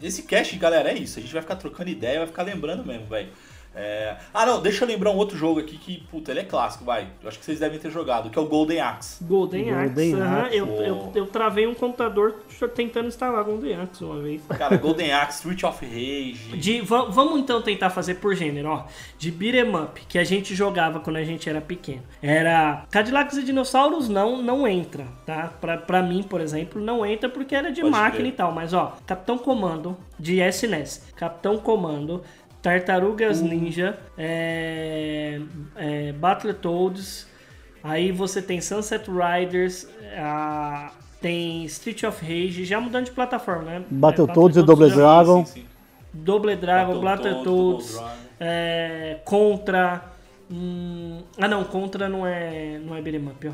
Speaker 2: Esse cast, galera, é isso. A gente vai ficar trocando ideia, vai ficar lembrando mesmo, velho. É... Ah, não, deixa eu lembrar um outro jogo aqui que, puta, ele é clássico, vai. Eu acho que vocês devem ter jogado, que é o Golden Axe.
Speaker 3: Golden Axe.
Speaker 4: Golden
Speaker 3: aham.
Speaker 4: Axe,
Speaker 3: eu, eu, eu travei um computador tentando instalar Golden Axe uma vez.
Speaker 2: Cara, Golden Axe, Street of Rage.
Speaker 3: De, va- vamos então tentar fazer por gênero, ó. De beat'em up, que a gente jogava quando a gente era pequeno. Era Cadillacs e Dinossauros não não entra, tá? Pra, pra mim, por exemplo, não entra porque era de
Speaker 2: Pode
Speaker 3: máquina
Speaker 2: crer.
Speaker 3: e tal. Mas ó, Capitão Comando de SNES, Capitão Comando, Tartarugas Ninja, é, é, Battletoads, aí você tem Sunset Riders, a- tem Street of Rage, já mudando de plataforma, né?
Speaker 4: Battletoads
Speaker 3: É,
Speaker 4: e Double Dragon.
Speaker 2: Sim, sim.
Speaker 3: Double Dragon,
Speaker 2: Battletoads, Dragon.
Speaker 3: é, Contra. hum, ah não, Contra não é, não é beat'em up, ó.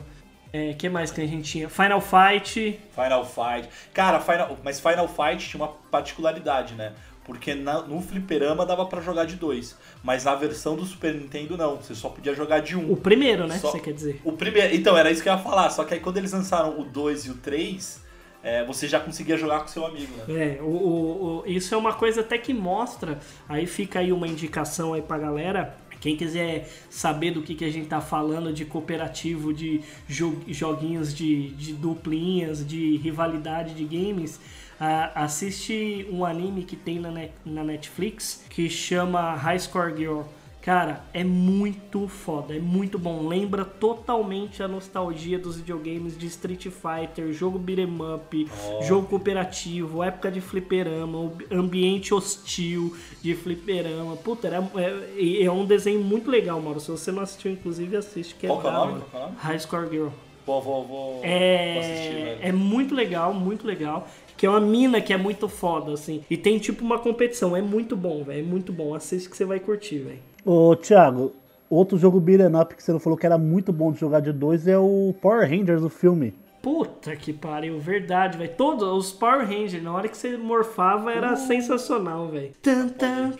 Speaker 3: É, que mais que a gente tinha? Final Fight.
Speaker 2: Final Fight. Cara, Final... mas Final Fight tinha uma particularidade, né? Porque na- no fliperama dava pra jogar de dois. Mas na versão do Super Nintendo não. Você só podia jogar de um.
Speaker 3: O primeiro, né?
Speaker 2: Só-
Speaker 3: Você quer dizer?
Speaker 2: O primeiro. Então, era isso que eu ia falar. Só que aí quando eles lançaram o 2 e o 3, é, você já conseguia jogar com seu amigo, né?
Speaker 3: É, o, o- o- isso é uma coisa até que mostra. Aí fica aí uma indicação aí pra galera. Quem quiser saber do que, que a gente tá falando de cooperativo, de jo- joguinhos de, de duplinhas, de rivalidade de games, ah, assiste um anime que tem na, net- na Netflix que chama High Score Girl. Cara, é muito foda, é muito bom. Lembra totalmente a nostalgia dos videogames de Street Fighter, jogo beat'em up,
Speaker 2: Oh.
Speaker 3: jogo cooperativo, época de fliperama, ambiente hostil de fliperama. Puta, era, é, é um desenho muito legal, Mauro. Se você não assistiu, inclusive, assiste, que
Speaker 2: é. Qual que é o nome?
Speaker 3: High Score Girl.
Speaker 2: Vou, vou, assistir,
Speaker 3: É,
Speaker 2: velho.
Speaker 3: é muito legal, muito legal. Que é uma mina que é muito foda, assim. E tem tipo uma competição. É muito bom, velho. É muito bom. Assiste que você vai curtir, velho.
Speaker 4: Ô, Thiago, outro jogo beat'em up que você não falou que era muito bom de jogar de dois é o Power Rangers, o filme.
Speaker 3: Puta que pariu, verdade, velho. Todos os Power Rangers, na hora que você morfava, era sensacional, velho.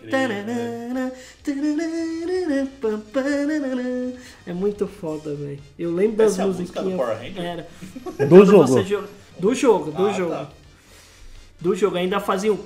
Speaker 3: Pararara. É muito foda, velho. Eu lembro das
Speaker 2: Essa é música do
Speaker 3: musiquinhas. Era.
Speaker 4: Do jogo.
Speaker 3: você jo- Do jogo, do
Speaker 2: Ah,
Speaker 3: jogo.
Speaker 2: tá.
Speaker 3: Do jogo. Ainda fazia um.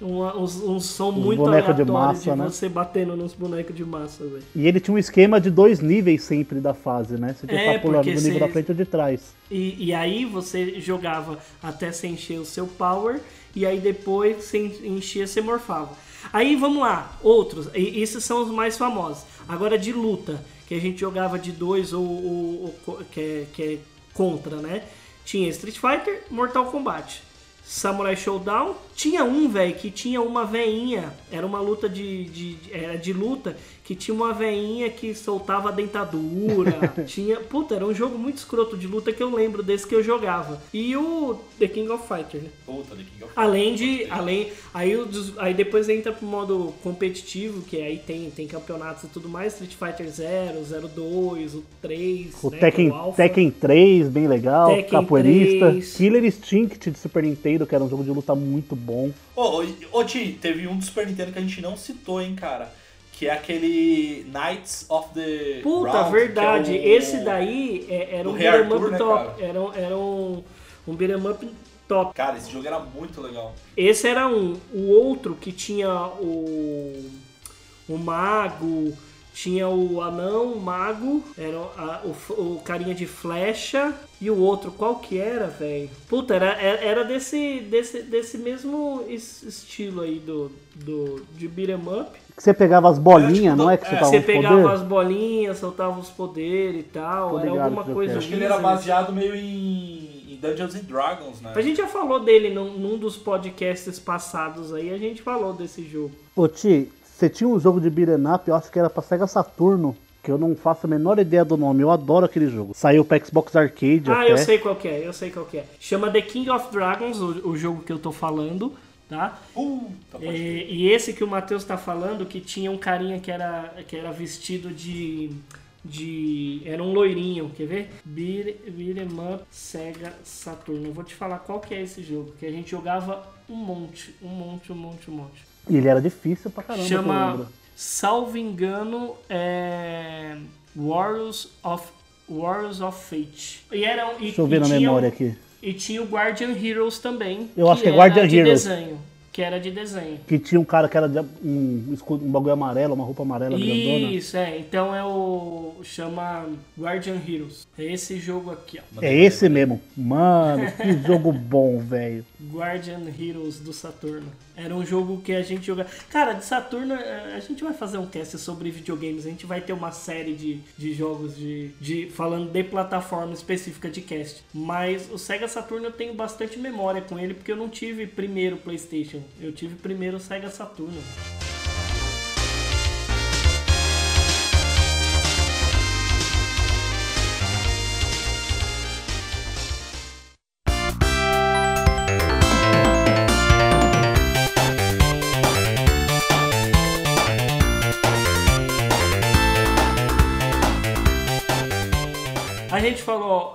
Speaker 3: Um, um, um som muito
Speaker 4: bonecos de massa, né?
Speaker 3: você batendo nos bonecos de massa, velho.
Speaker 4: E ele tinha um esquema de dois níveis sempre da fase, né? Você tinha que
Speaker 3: É,
Speaker 4: estar pulando do nível
Speaker 3: cê-
Speaker 4: da frente ou de trás.
Speaker 3: E, e aí você jogava até você encher o seu power, e aí depois você en- enchia, você morfava. Aí vamos lá, outros, e esses são os mais famosos. Agora de luta, que a gente jogava de dois ou, ou- ou que, é, que é contra, né? Tinha Street Fighter, Mortal Kombat. Samurai Showdown. Tinha um, velho, que tinha uma veinha. Era uma luta de, de, de- Era de luta que tinha uma veinha que soltava a dentadura. tinha. Puta, era um jogo muito escroto de luta que eu lembro desse que eu jogava. E o The King of Fighter, né?
Speaker 2: Puta, The King of
Speaker 3: Além de. Além, aí, o aí depois entra pro modo competitivo, que aí tem, tem campeonatos e tudo mais, Street Fighter 0, 02, o 3,
Speaker 4: O
Speaker 3: né,
Speaker 4: Tekken,
Speaker 3: é o Alpha.
Speaker 4: Tekken 3, bem legal.
Speaker 3: Tekken
Speaker 4: Capoeirista.
Speaker 3: 3.
Speaker 4: Killer Instinct de Super Nintendo, que era um jogo de luta muito bom.
Speaker 2: Ô, ô, ô, Ti, teve um do Super Nintendo que a gente não citou, hein, cara. Que é aquele Knights of the
Speaker 3: Puta,
Speaker 2: Round,
Speaker 3: verdade.
Speaker 2: que é o-
Speaker 3: Esse daí é- era um beat'em
Speaker 2: Arthur,
Speaker 3: up
Speaker 2: né,
Speaker 3: top.
Speaker 2: cara?
Speaker 3: Era, um- era um, um beat'em up top.
Speaker 2: Cara, esse jogo era muito legal.
Speaker 3: Esse era um. O outro que tinha o. O mago. Tinha o anão, o mago, era a- o, o carinha de flecha. E o outro, qual que era, velho? Puta, era, era desse, desse, desse mesmo es- estilo aí do, do, de beat'em up.
Speaker 4: Que você pegava as bolinhas,
Speaker 2: tipo,
Speaker 4: não é? Que
Speaker 2: é,
Speaker 4: você tava
Speaker 3: Você pegava
Speaker 4: poder?
Speaker 3: as bolinhas, soltava os poderes e tal.
Speaker 4: Tô
Speaker 3: era
Speaker 4: ligado
Speaker 3: alguma coisa.
Speaker 2: Acho que ele era
Speaker 3: Wizards.
Speaker 2: baseado meio em, em Dungeons and Dragons, né?
Speaker 3: A gente já falou dele num, num dos podcasts passados aí, a gente falou desse jogo.
Speaker 4: Ô Ti, você tinha um jogo de beat'em up, eu acho que era pra Sega Saturno, que eu não faço a menor ideia do nome. Eu adoro aquele jogo. Saiu pra Xbox Arcade
Speaker 3: Ah,
Speaker 4: até.
Speaker 3: eu sei qual que é, eu sei qual que é. Chama The King of Dragons, o, o jogo que eu tô falando, tá?
Speaker 2: Pode crer.
Speaker 3: E, esse que o Matheus tá falando, que tinha um carinha que era, que era vestido de. de. Era um loirinho, quer ver? Beat, beat 'em Up Sega Saturno. Eu vou te falar qual que é esse jogo, que a gente jogava um monte, um monte, um monte, um monte.
Speaker 4: E ele era difícil pra caramba, que
Speaker 3: Chama, salvo engano, é Warriors of Warriors of Fate. E era e,
Speaker 4: Deixa eu ver na
Speaker 3: tinha,
Speaker 4: memória aqui.
Speaker 3: E tinha o Guardian Heroes também.
Speaker 4: Eu acho que é
Speaker 3: era
Speaker 4: Guardian
Speaker 3: de
Speaker 4: Heroes.
Speaker 3: desenho, que era de desenho.
Speaker 4: Que tinha um cara que era de um, escudo- um bagulho amarelo, uma roupa amarela grandona.
Speaker 3: Isso, é. Então é o. chama Guardian Heroes. É esse jogo aqui, ó.
Speaker 4: É esse mesmo. Mano, que jogo bom, velho.
Speaker 3: Guardian Heroes do Saturno. Era um jogo que a gente jogava. Cara, de Saturno, eh, a gente vai fazer um cast sobre videogames. A gente vai ter uma série de, de jogos de, de. falando de plataforma específica de cast. Mas o Sega Saturno eu tenho bastante memória com ele, porque eu não tive primeiro PlayStation. Eu tive primeiro o Sega Saturno.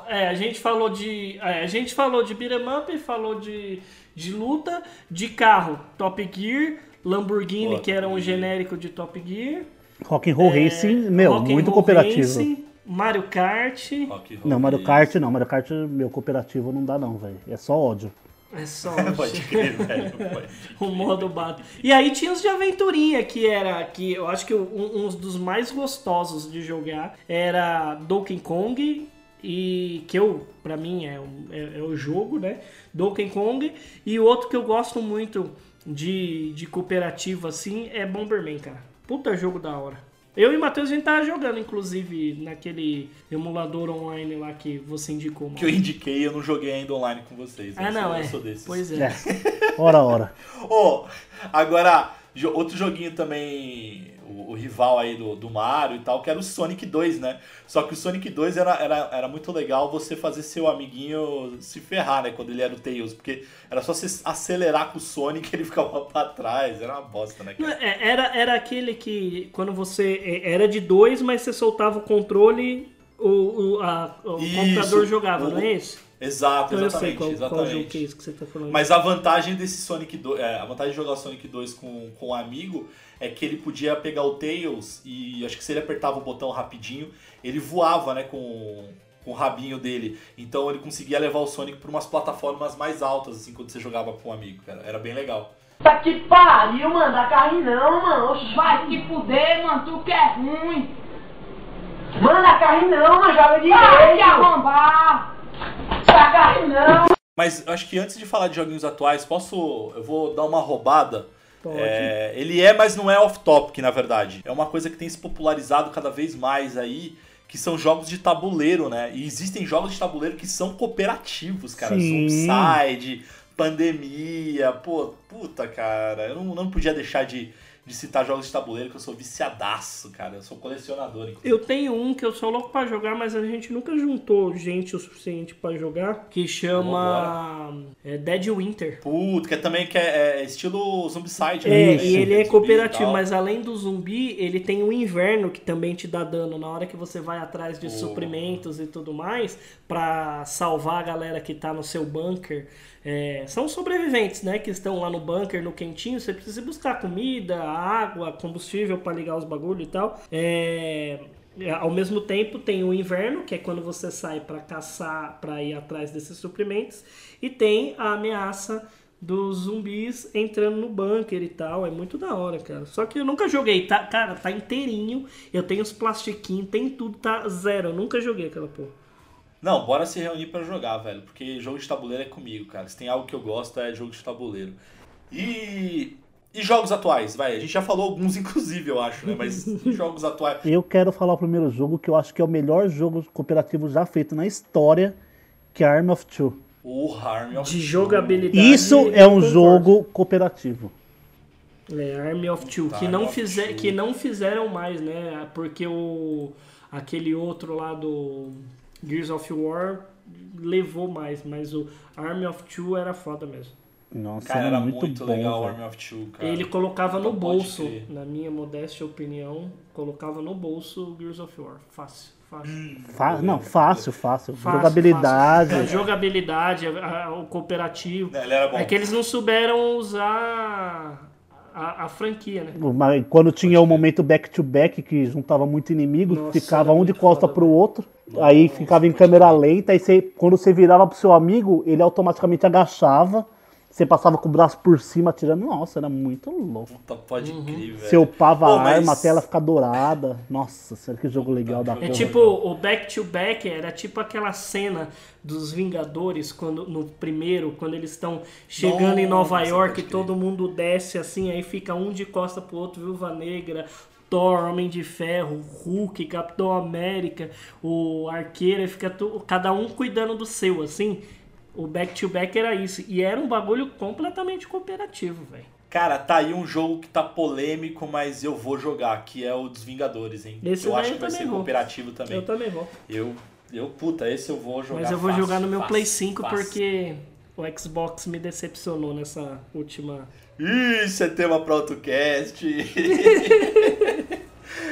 Speaker 3: É, a gente falou de, é, a gente falou de beat'em up, falou de, de luta, de carro, Top Gear, Lamborghini,
Speaker 2: Pô,
Speaker 3: que era um genérico de Top Gear,
Speaker 4: Rock and Roll
Speaker 3: é,
Speaker 4: Racing, meu,
Speaker 3: Rock
Speaker 4: muito cooperativo.
Speaker 3: Racing, Mario Kart,
Speaker 2: Rock
Speaker 4: Não,
Speaker 2: Roll
Speaker 4: Mario. Kart não. Mario Kart, meu, cooperativo não dá não, velho. É só ódio.
Speaker 3: é só
Speaker 2: Pode crer, velho. Pode.
Speaker 3: o modo bato. E aí tinha os de aventurinha, que era, que eu acho que um, um dos mais gostosos de jogar era Donkey Kong, e que eu, pra mim, é, um- é, é o jogo, né? Donkey Kong, e o outro que eu gosto muito de, de cooperativo, assim, é Bomberman, cara. Puta jogo da hora. Eu e o Matheus, a gente tava jogando, inclusive, naquele emulador online lá que você indicou.
Speaker 2: Que eu indiquei, eu não joguei ainda online com vocês.
Speaker 3: Ah,
Speaker 2: eu
Speaker 3: não, é.
Speaker 2: Sou desses.
Speaker 3: Pois é.
Speaker 4: É. Ora, ora.
Speaker 2: Ô, agora, jo- outro joguinho também, o, o rival aí do, do Mario e tal, que era o Sonic 2, né? Só que o Sonic 2 era, era, era muito legal você fazer seu amiguinho se ferrar, né? Quando ele era o Tails, porque era só você acelerar com o Sonic ele ficava pra trás, era uma bosta, né? Cara?
Speaker 3: é, Era, era aquele que quando você. é, Era de dois, mas você soltava o controle, o, o, a- o computador jogava,
Speaker 2: o-
Speaker 3: não é isso?
Speaker 2: Exato,
Speaker 3: Então eu sei
Speaker 2: exatamente,
Speaker 3: qual, qual
Speaker 2: exatamente.
Speaker 3: jogo que é isso que você tá falando.
Speaker 2: Mas a vantagem desse Sonic 2, é, a vantagem de jogar Sonic 2 com, com um amigo é que ele podia pegar o Tails e acho que se ele apertava o botão rapidinho, ele voava, né, com, com o rabinho dele. Então ele conseguia levar o Sonic para umas plataformas mais altas, assim, quando você jogava com um amigo, cara. Era bem legal.
Speaker 5: Tá que pariu, mano, dá carne não, mano. Oxe, vai se fuder, mano, tu que é ruim. Mano, dá carne não, mano, joga direito. Vai te arrombar. Não.
Speaker 2: Mas eu acho que antes de falar de joguinhos atuais, posso. Eu vou dar uma roubada.
Speaker 3: Pode.
Speaker 2: É, ele é, mas não é off-topic, na verdade. É uma coisa que tem se popularizado cada vez mais aí, que são jogos de tabuleiro, né? E existem jogos de tabuleiro que são cooperativos, cara.
Speaker 4: Sim.
Speaker 2: Pandemia, pô, puta, cara. Eu não, não podia deixar de, de citar jogos de tabuleiro, que eu sou viciadaço, cara. Eu sou colecionador, inclusive.
Speaker 3: Eu tenho um que eu sou louco pra jogar, mas a gente nunca juntou gente o suficiente pra jogar, que chama é, Dead Winter.
Speaker 2: Puta, que é também que é, é estilo Zombicide,
Speaker 3: É,
Speaker 2: né?
Speaker 4: Isso.
Speaker 3: e ele é cooperativo, mas além do zumbi, ele tem o inverno que também te dá dano na hora que você vai atrás de
Speaker 2: Oh.
Speaker 3: suprimentos e tudo mais pra salvar a galera que tá no seu bunker. É, são sobreviventes, né, que estão lá no bunker, no quentinho. Você precisa buscar comida, água, combustível pra ligar os bagulho e tal. É, é, Ao mesmo tempo tem o inverno, que é quando você sai pra caçar, pra ir atrás desses suprimentos, e tem a ameaça dos zumbis entrando no bunker e tal. É muito da hora, cara. Só que eu nunca joguei, tá? Cara, tá inteirinho. Eu tenho os plastiquinhos, tem tudo, tá zero. Eu nunca joguei aquela porra.
Speaker 2: Não, bora se reunir pra jogar, velho. Porque jogo de tabuleiro é comigo, cara. Se tem algo que eu gosto é jogo de tabuleiro. E. E jogos atuais, vai. A gente já falou alguns, inclusive, eu acho, né? Mas jogos atuais.
Speaker 4: Eu quero falar o primeiro jogo que eu acho que é o melhor jogo cooperativo já feito na história, que é Arm of Two.
Speaker 2: O Army of
Speaker 3: De
Speaker 2: Two.
Speaker 3: jogabilidade.
Speaker 4: Isso é um
Speaker 3: concordo.
Speaker 4: jogo cooperativo.
Speaker 3: É, Army of Two,
Speaker 2: Tá,
Speaker 3: que, não fizer,
Speaker 2: Two.
Speaker 3: que não fizeram mais, né? Porque o aquele outro lá do Gears of War levou mais, mas o Army of Two era foda mesmo.
Speaker 4: Nossa,
Speaker 2: Cara,
Speaker 4: era,
Speaker 2: era
Speaker 4: muito,
Speaker 2: muito,
Speaker 4: bom.
Speaker 2: legal o. Army of Two, cara.
Speaker 3: Ele colocava no
Speaker 2: Não
Speaker 3: bolso,
Speaker 2: crer.
Speaker 3: na minha modesta opinião, colocava no bolso o Gears of War. Fácil, fácil.
Speaker 4: Fa- não, fácil, fácil.
Speaker 3: Fácil,
Speaker 4: Jogabilidade.
Speaker 3: fácil. A jogabilidade, a- a- o cooperativo.
Speaker 2: Ele era bom.
Speaker 3: É que eles não souberam usar a, a franquia, né?
Speaker 4: Mas Quando tinha o momento back-to-back, que juntava muito inimigo,
Speaker 3: Nossa,
Speaker 4: ficava um de costa pro outro, aí ficava em câmera lenta, aí você, quando você virava pro seu amigo, ele automaticamente agachava, você passava com o braço por cima atirando. Nossa, era muito louco.
Speaker 2: Puta, pode
Speaker 3: Uhum.
Speaker 2: crer, velho.
Speaker 4: Você upava
Speaker 2: Pô,
Speaker 4: a
Speaker 2: mas-
Speaker 4: arma, a tela ficar dourada. Nossa, sério que jogo legal da
Speaker 3: É
Speaker 4: porra.
Speaker 3: tipo, o Back to Back era tipo aquela cena dos Vingadores, quando no primeiro, quando eles estão chegando em Nova
Speaker 2: Nossa,
Speaker 3: York, todo mundo desce assim, aí fica um de costa pro outro, Viúva Negra, Thor, Homem de Ferro, Hulk, Capitão América, o Arqueiro, fica tu- cada um cuidando do seu, assim. O Back to Back era isso. E era um bagulho completamente cooperativo, velho.
Speaker 2: Cara, tá aí um jogo que tá polêmico, mas eu vou jogar, que é o dos Vingadores, hein?
Speaker 3: Esse
Speaker 2: eu acho
Speaker 3: eu
Speaker 2: que vai
Speaker 3: também
Speaker 2: ser
Speaker 3: vou.
Speaker 2: cooperativo também.
Speaker 3: Eu também vou.
Speaker 2: Eu, eu, puta, esse eu vou jogar
Speaker 3: Mas eu vou
Speaker 2: fácil,
Speaker 3: jogar no meu
Speaker 2: fácil,
Speaker 3: Play 5
Speaker 2: fácil.
Speaker 3: porque o Xbox me decepcionou nessa última.
Speaker 2: Isso é tema pra outro cast.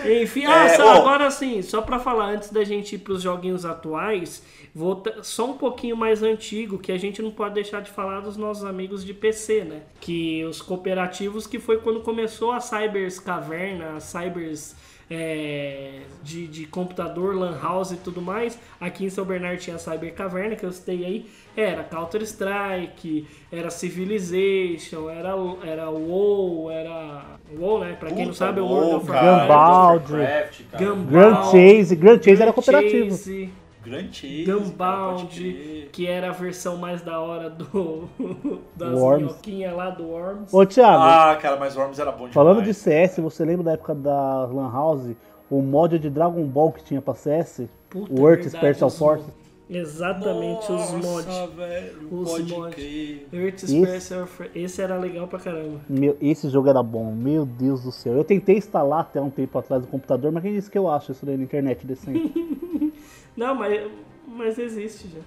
Speaker 3: Enfim, ah,
Speaker 2: É,
Speaker 3: só,
Speaker 2: ô.
Speaker 3: agora sim, só pra falar antes da gente ir pros joguinhos atuais, vou só um pouquinho mais antigo, que a gente não pode deixar de falar dos nossos amigos de PC, né? Que os cooperativos, que foi quando começou a Cybers Caverna, a Cybers é, de, de computador, Lan House e tudo mais. Aqui em São Bernardo tinha a Cyber Caverna, que eu citei aí. Era Counter-Strike, era Civilization, era, era WoW, era... WoW, né? Pra quem não
Speaker 2: Puta,
Speaker 3: sabe, é o World of. Warcraft.
Speaker 4: Grand Chase, Grand Chase era cooperativo.
Speaker 3: Chase.
Speaker 2: Grand Chase.
Speaker 3: Gunbound, que era a versão mais da hora do das
Speaker 4: Worms.
Speaker 3: minhoquinhas lá do Worms.
Speaker 4: Ô, Thiago,
Speaker 2: Ah, cara, mas Worms era bom demais.
Speaker 4: falando de CS, você lembra da época da Lan House? O mod de Dragon Ball que tinha pra CS?
Speaker 3: Puta,
Speaker 4: o Earth Special Force?
Speaker 3: Exatamente, os mods.
Speaker 2: Nossa, velho,
Speaker 3: Os mods. Earth
Speaker 4: Esse-
Speaker 3: Special For- Esse era legal pra caramba.
Speaker 4: Meu, esse jogo era bom, meu Deus do céu. Eu tentei instalar até um tempo atrás no computador, mas quem disse que eu acho isso daí na internet decente?
Speaker 3: Não, mas, mas existe já.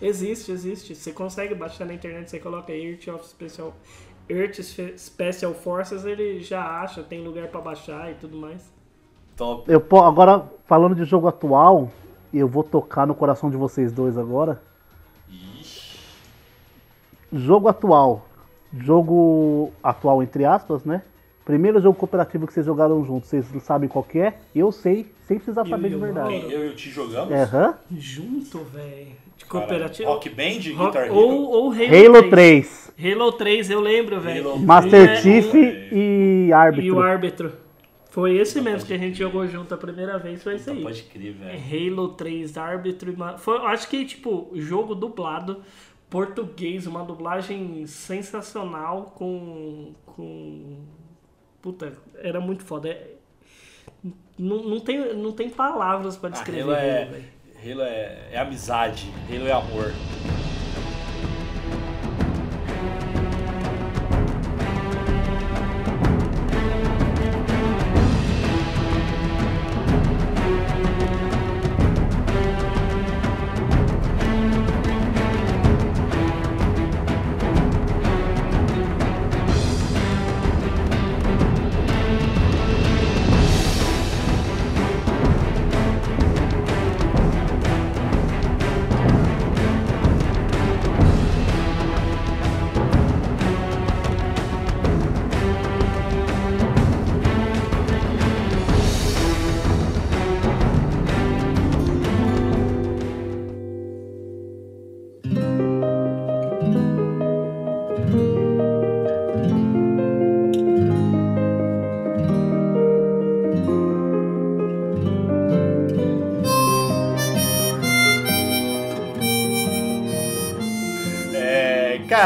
Speaker 3: Existe, existe. Você consegue baixar na internet, você coloca Earth of Special, Earth Spe- Special Forces, ele já acha, tem lugar pra baixar e tudo mais.
Speaker 2: Top.
Speaker 4: Eu, agora, falando de jogo atual, eu vou tocar no coração de vocês dois agora.
Speaker 2: Ixi.
Speaker 4: Jogo atual. Jogo atual, entre aspas, né? Primeiro jogo cooperativo que vocês jogaram juntos, vocês sabem qual que é? Eu sei, sem precisar
Speaker 3: Eu
Speaker 4: saber
Speaker 3: e
Speaker 4: de
Speaker 3: o
Speaker 4: verdade.
Speaker 3: Mauro.
Speaker 2: Eu e o Ti jogamos?
Speaker 4: Aham.
Speaker 3: Junto, velho. De cooperativo.
Speaker 2: Rock Band,
Speaker 3: Rock-
Speaker 2: Guitar Hero.
Speaker 3: ou, ou Halo,
Speaker 4: Halo 3,
Speaker 3: Halo 3, eu lembro, velho.
Speaker 4: Master
Speaker 3: É,
Speaker 4: Chief
Speaker 2: é.
Speaker 4: e
Speaker 3: E
Speaker 4: Árbitro.
Speaker 3: o árbitro. Foi esse mesmo que a gente jogou junto a primeira vez, foi esse
Speaker 2: Então
Speaker 3: aí.
Speaker 2: pode crer, velho.
Speaker 3: Halo 3, árbitro e. Foi, eu acho que, tipo, jogo dublado, português, uma dublagem sensacional com. com. Puta, era muito foda. É- Não, não, tem, não tem palavras pra
Speaker 2: Ah,
Speaker 3: descrever
Speaker 2: Halo
Speaker 3: Halo,
Speaker 2: é. Halo é, é amizade, Halo é amor.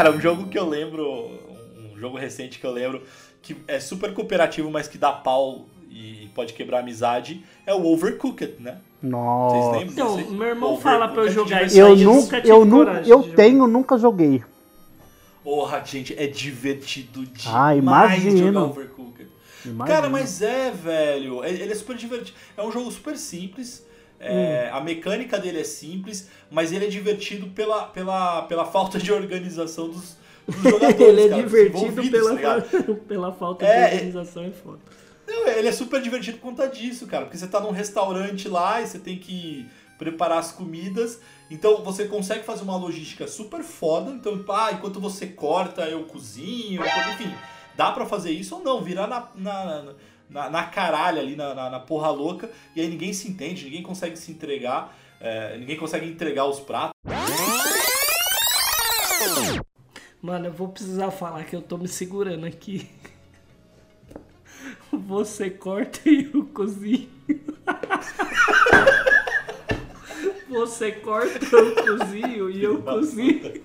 Speaker 2: Cara, um jogo que eu lembro, um jogo recente que eu lembro, que é super cooperativo, mas que dá pau e pode quebrar amizade, é o Overcooked, né? Vocês
Speaker 4: Nossa.
Speaker 2: lembram?
Speaker 3: Então, meu irmão
Speaker 2: Overcooked
Speaker 3: fala pra eu jogar isso
Speaker 4: Eu
Speaker 3: aí, eu
Speaker 4: nunca, eu, nunca, eu tenho, nunca joguei.
Speaker 2: Porra, gente, é divertido demais
Speaker 4: Ah, imagino.
Speaker 2: jogar Overcooked.
Speaker 4: Imagina.
Speaker 2: Cara, mas é, velho. Ele ele é super divertido. É um jogo super simples. É,
Speaker 3: Hum.
Speaker 2: A mecânica dele é simples, mas ele é divertido pela, pela, pela falta de organização dos, dos jogadores.
Speaker 3: Ele é
Speaker 2: cara,
Speaker 3: divertido pela,
Speaker 2: tá
Speaker 3: pela falta
Speaker 2: É,
Speaker 3: de organização e foda.
Speaker 2: Não, ele é super divertido por conta disso, cara. Porque você tá num restaurante lá e você tem que preparar as comidas. Então você consegue fazer uma logística super foda. Então, ah, enquanto você corta, eu cozinho. Enfim, dá pra fazer isso ou não. Virar na, na, na, na caralho ali, na, na, na porra louca. E aí ninguém se entende, ninguém consegue se entregar. é, ninguém consegue entregar os pratos.
Speaker 3: Mano, eu vou precisar falar que eu tô me segurando aqui. Você corta e eu cozinho. Você corta, eu cozinho e eu cozinho.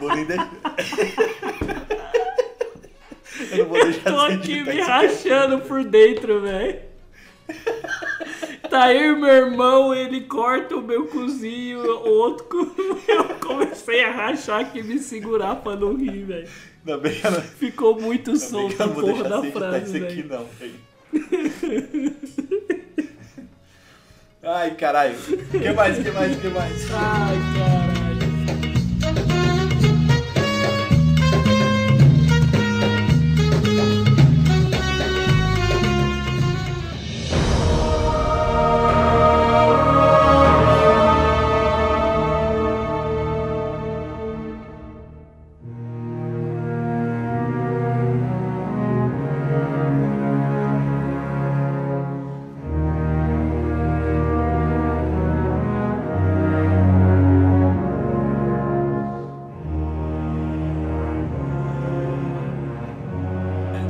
Speaker 2: Vou nem deixar. eu não vou deixar
Speaker 3: Tô
Speaker 2: de
Speaker 3: aqui me
Speaker 2: isso.
Speaker 3: rachando por dentro, velho. Tá eu e meu irmão, ele corta o meu cozinho, o outro. Eu comecei a rachar aqui me segurar pra não rir, velho.
Speaker 2: Ainda bem que eu não,
Speaker 3: Ficou muito
Speaker 2: ainda
Speaker 3: solto
Speaker 2: eu
Speaker 3: a porra da frase,
Speaker 2: aqui, não, velho. Ai, caralho. O que mais, o que mais, o que mais?
Speaker 3: Ai, caralho.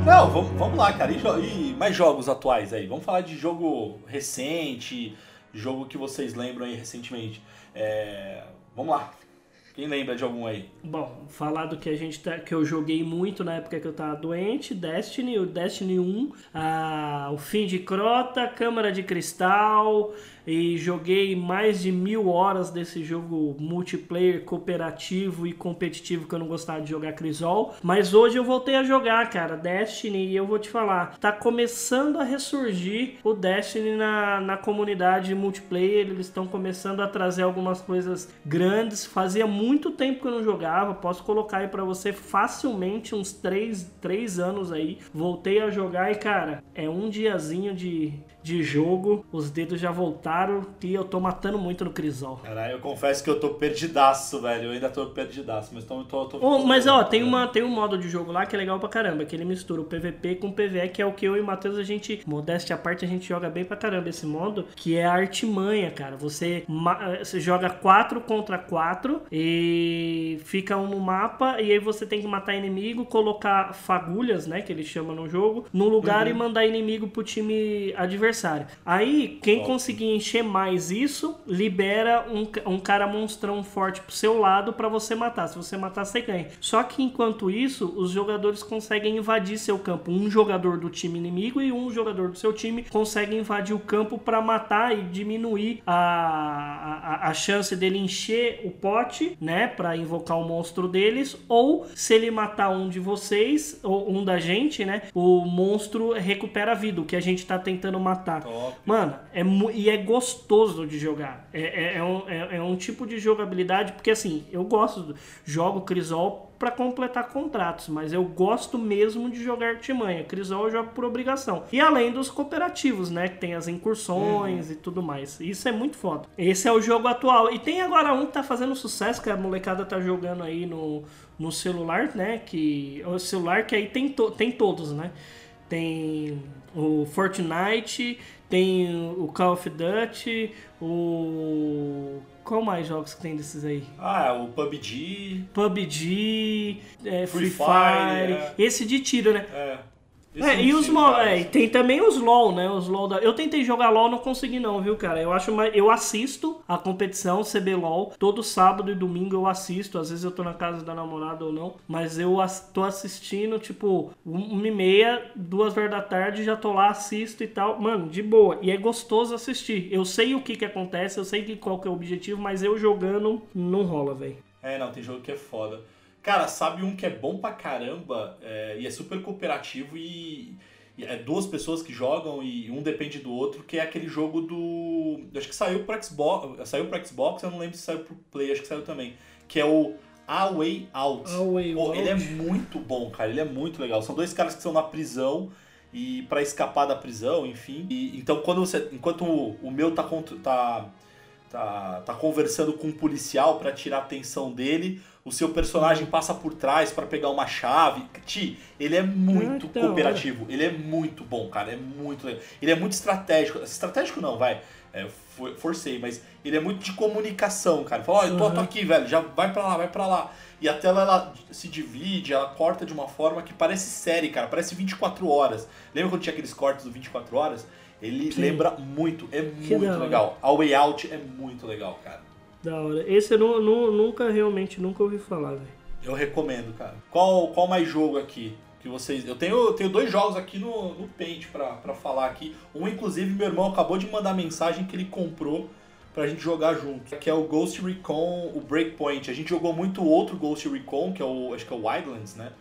Speaker 2: Não, vamos, vamos lá, cara. E, e mais jogos atuais aí? Vamos falar de jogo recente, jogo que vocês lembram aí recentemente. É, vamos lá. Quem lembra de algum aí?
Speaker 3: Bom, falar do que a gente tá, que eu joguei muito na época que eu tava doente, Destiny, o Destiny 1, ah, o Fim de Crota, Câmara de Cristal, e joguei mais de mil horas desse jogo multiplayer, cooperativo e competitivo que eu não gostava de jogar Crisol. Mas hoje eu voltei a jogar, cara, Destiny, e eu vou te falar, tá começando a ressurgir o Destiny na, na comunidade multiplayer, eles estão começando a trazer algumas coisas grandes. Fazia muito tempo que eu não jogava, posso colocar aí para você facilmente uns 3, 3 anos aí. Voltei a jogar e, cara, é um diazinho de, de jogo, os dedos já voltaram e eu tô matando muito no Crisol.
Speaker 2: Caralho, eu confesso que eu tô perdidaço, velho. Eu ainda tô perdidaço, mas tô. tô, tô,
Speaker 3: oh, mas ó, tem, uma, tem um modo de jogo lá que é legal pra caramba, que ele mistura o PVP com o PVE, que é o que eu e o Matheus a gente, modéstia à parte, a gente joga bem pra caramba esse modo, que é a artimanha, cara. Você, você joga 4 contra 4 e fica um no mapa, e aí você tem que matar inimigo, colocar fagulhas, né, que ele chama no jogo, no lugar uhum. e mandar inimigo pro time adversário adversário. Aí, quem conseguir encher mais isso, libera um, um cara monstrão forte pro seu lado para você matar. Se você matar, você ganha. Só que enquanto isso, os jogadores conseguem invadir seu campo. Um jogador do time inimigo e um jogador do seu time consegue invadir o campo para matar e diminuir a, a, a chance dele encher o pote, né? Para invocar o monstro deles. Ou se ele matar um de vocês, ou um da gente, né? O monstro recupera a vida. O que a gente tá tentando matar matar. Top. Mano, é, e é gostoso de jogar. É, é, é, um, é, é, um tipo de jogabilidade, porque assim, eu gosto, do, jogo Crisol para completar contratos, mas eu gosto mesmo de jogar artimanha. Crisol eu jogo por obrigação. E além dos cooperativos, né, que tem as incursões uhum. e tudo mais. Isso é muito foda. Esse é o jogo atual. E tem agora um que tá fazendo sucesso, que a molecada tá jogando aí no, no celular, né, que o celular que aí tem, to, tem todos, né? Tem o Fortnite, tem o Call of Duty, o. Qual mais jogos que tem desses aí?
Speaker 2: Ah, o PUBG.
Speaker 3: PUBG, é, Free, Free, Fire. Fire é. Esse de tiro, né?
Speaker 2: É.
Speaker 3: É, e os LOL, é, tem também os LOL, né? Os LOL da... Eu tentei jogar LOL, não consegui não, viu, cara? Eu acho uma... eu assisto a competição CBLOL todo sábado e domingo eu assisto, às vezes eu tô na casa da namorada ou não, mas eu tô assistindo tipo uma e meia, duas horas da tarde, já tô lá assisto e tal, mano, de boa. E é gostoso assistir. Eu sei o que que acontece, eu sei que qual que é o objetivo, mas eu jogando não rola, velho.
Speaker 2: É, não, tem jogo que é foda. Cara, sabe um que é bom pra caramba é, e é super cooperativo e, e, é duas pessoas que jogam e um depende do outro, que é aquele jogo do. Acho que saiu pro Xbox. Saiu pro Xbox, eu não lembro se saiu pro Play, acho que saiu também. Que é o A Way Out.
Speaker 3: A Way Pô,
Speaker 2: Out. Ele é muito bom, cara. Ele é muito legal. São dois caras que estão na prisão e para escapar da prisão, enfim. E, então quando você. Enquanto o, o meu tá, tá, tá, tá conversando com um policial para tirar a atenção dele o seu personagem passa por trás para pegar uma chave. Ti, ele é muito então, cooperativo, ele é muito bom, cara, é muito legal. Ele é muito estratégico. Estratégico não, vai. É, forcei, mas ele é muito de comunicação, cara. Fala, ó, oh, eu tô, uhum. tô, aqui, velho, já vai pra lá, vai pra lá. E a tela ela se divide, ela corta de uma forma que parece série, cara, parece 24 horas. Lembra quando tinha aqueles cortes do 24 horas? Ele Sim. lembra muito, é muito legal. A Way Out é muito legal, cara.
Speaker 3: Da hora. Esse eu não, não, nunca, realmente, nunca ouvi falar, velho.
Speaker 2: Eu recomendo, cara. Qual, qual mais jogo aqui? que vocês. Eu tenho, tenho dois jogos aqui no, no Paint pra, pra falar aqui. Um, inclusive, meu irmão acabou de mandar mensagem que ele comprou pra gente jogar junto. Que é o Ghost Recon, o Breakpoint. A gente jogou muito outro Ghost Recon, que é o. Acho que é o Wildlands, né?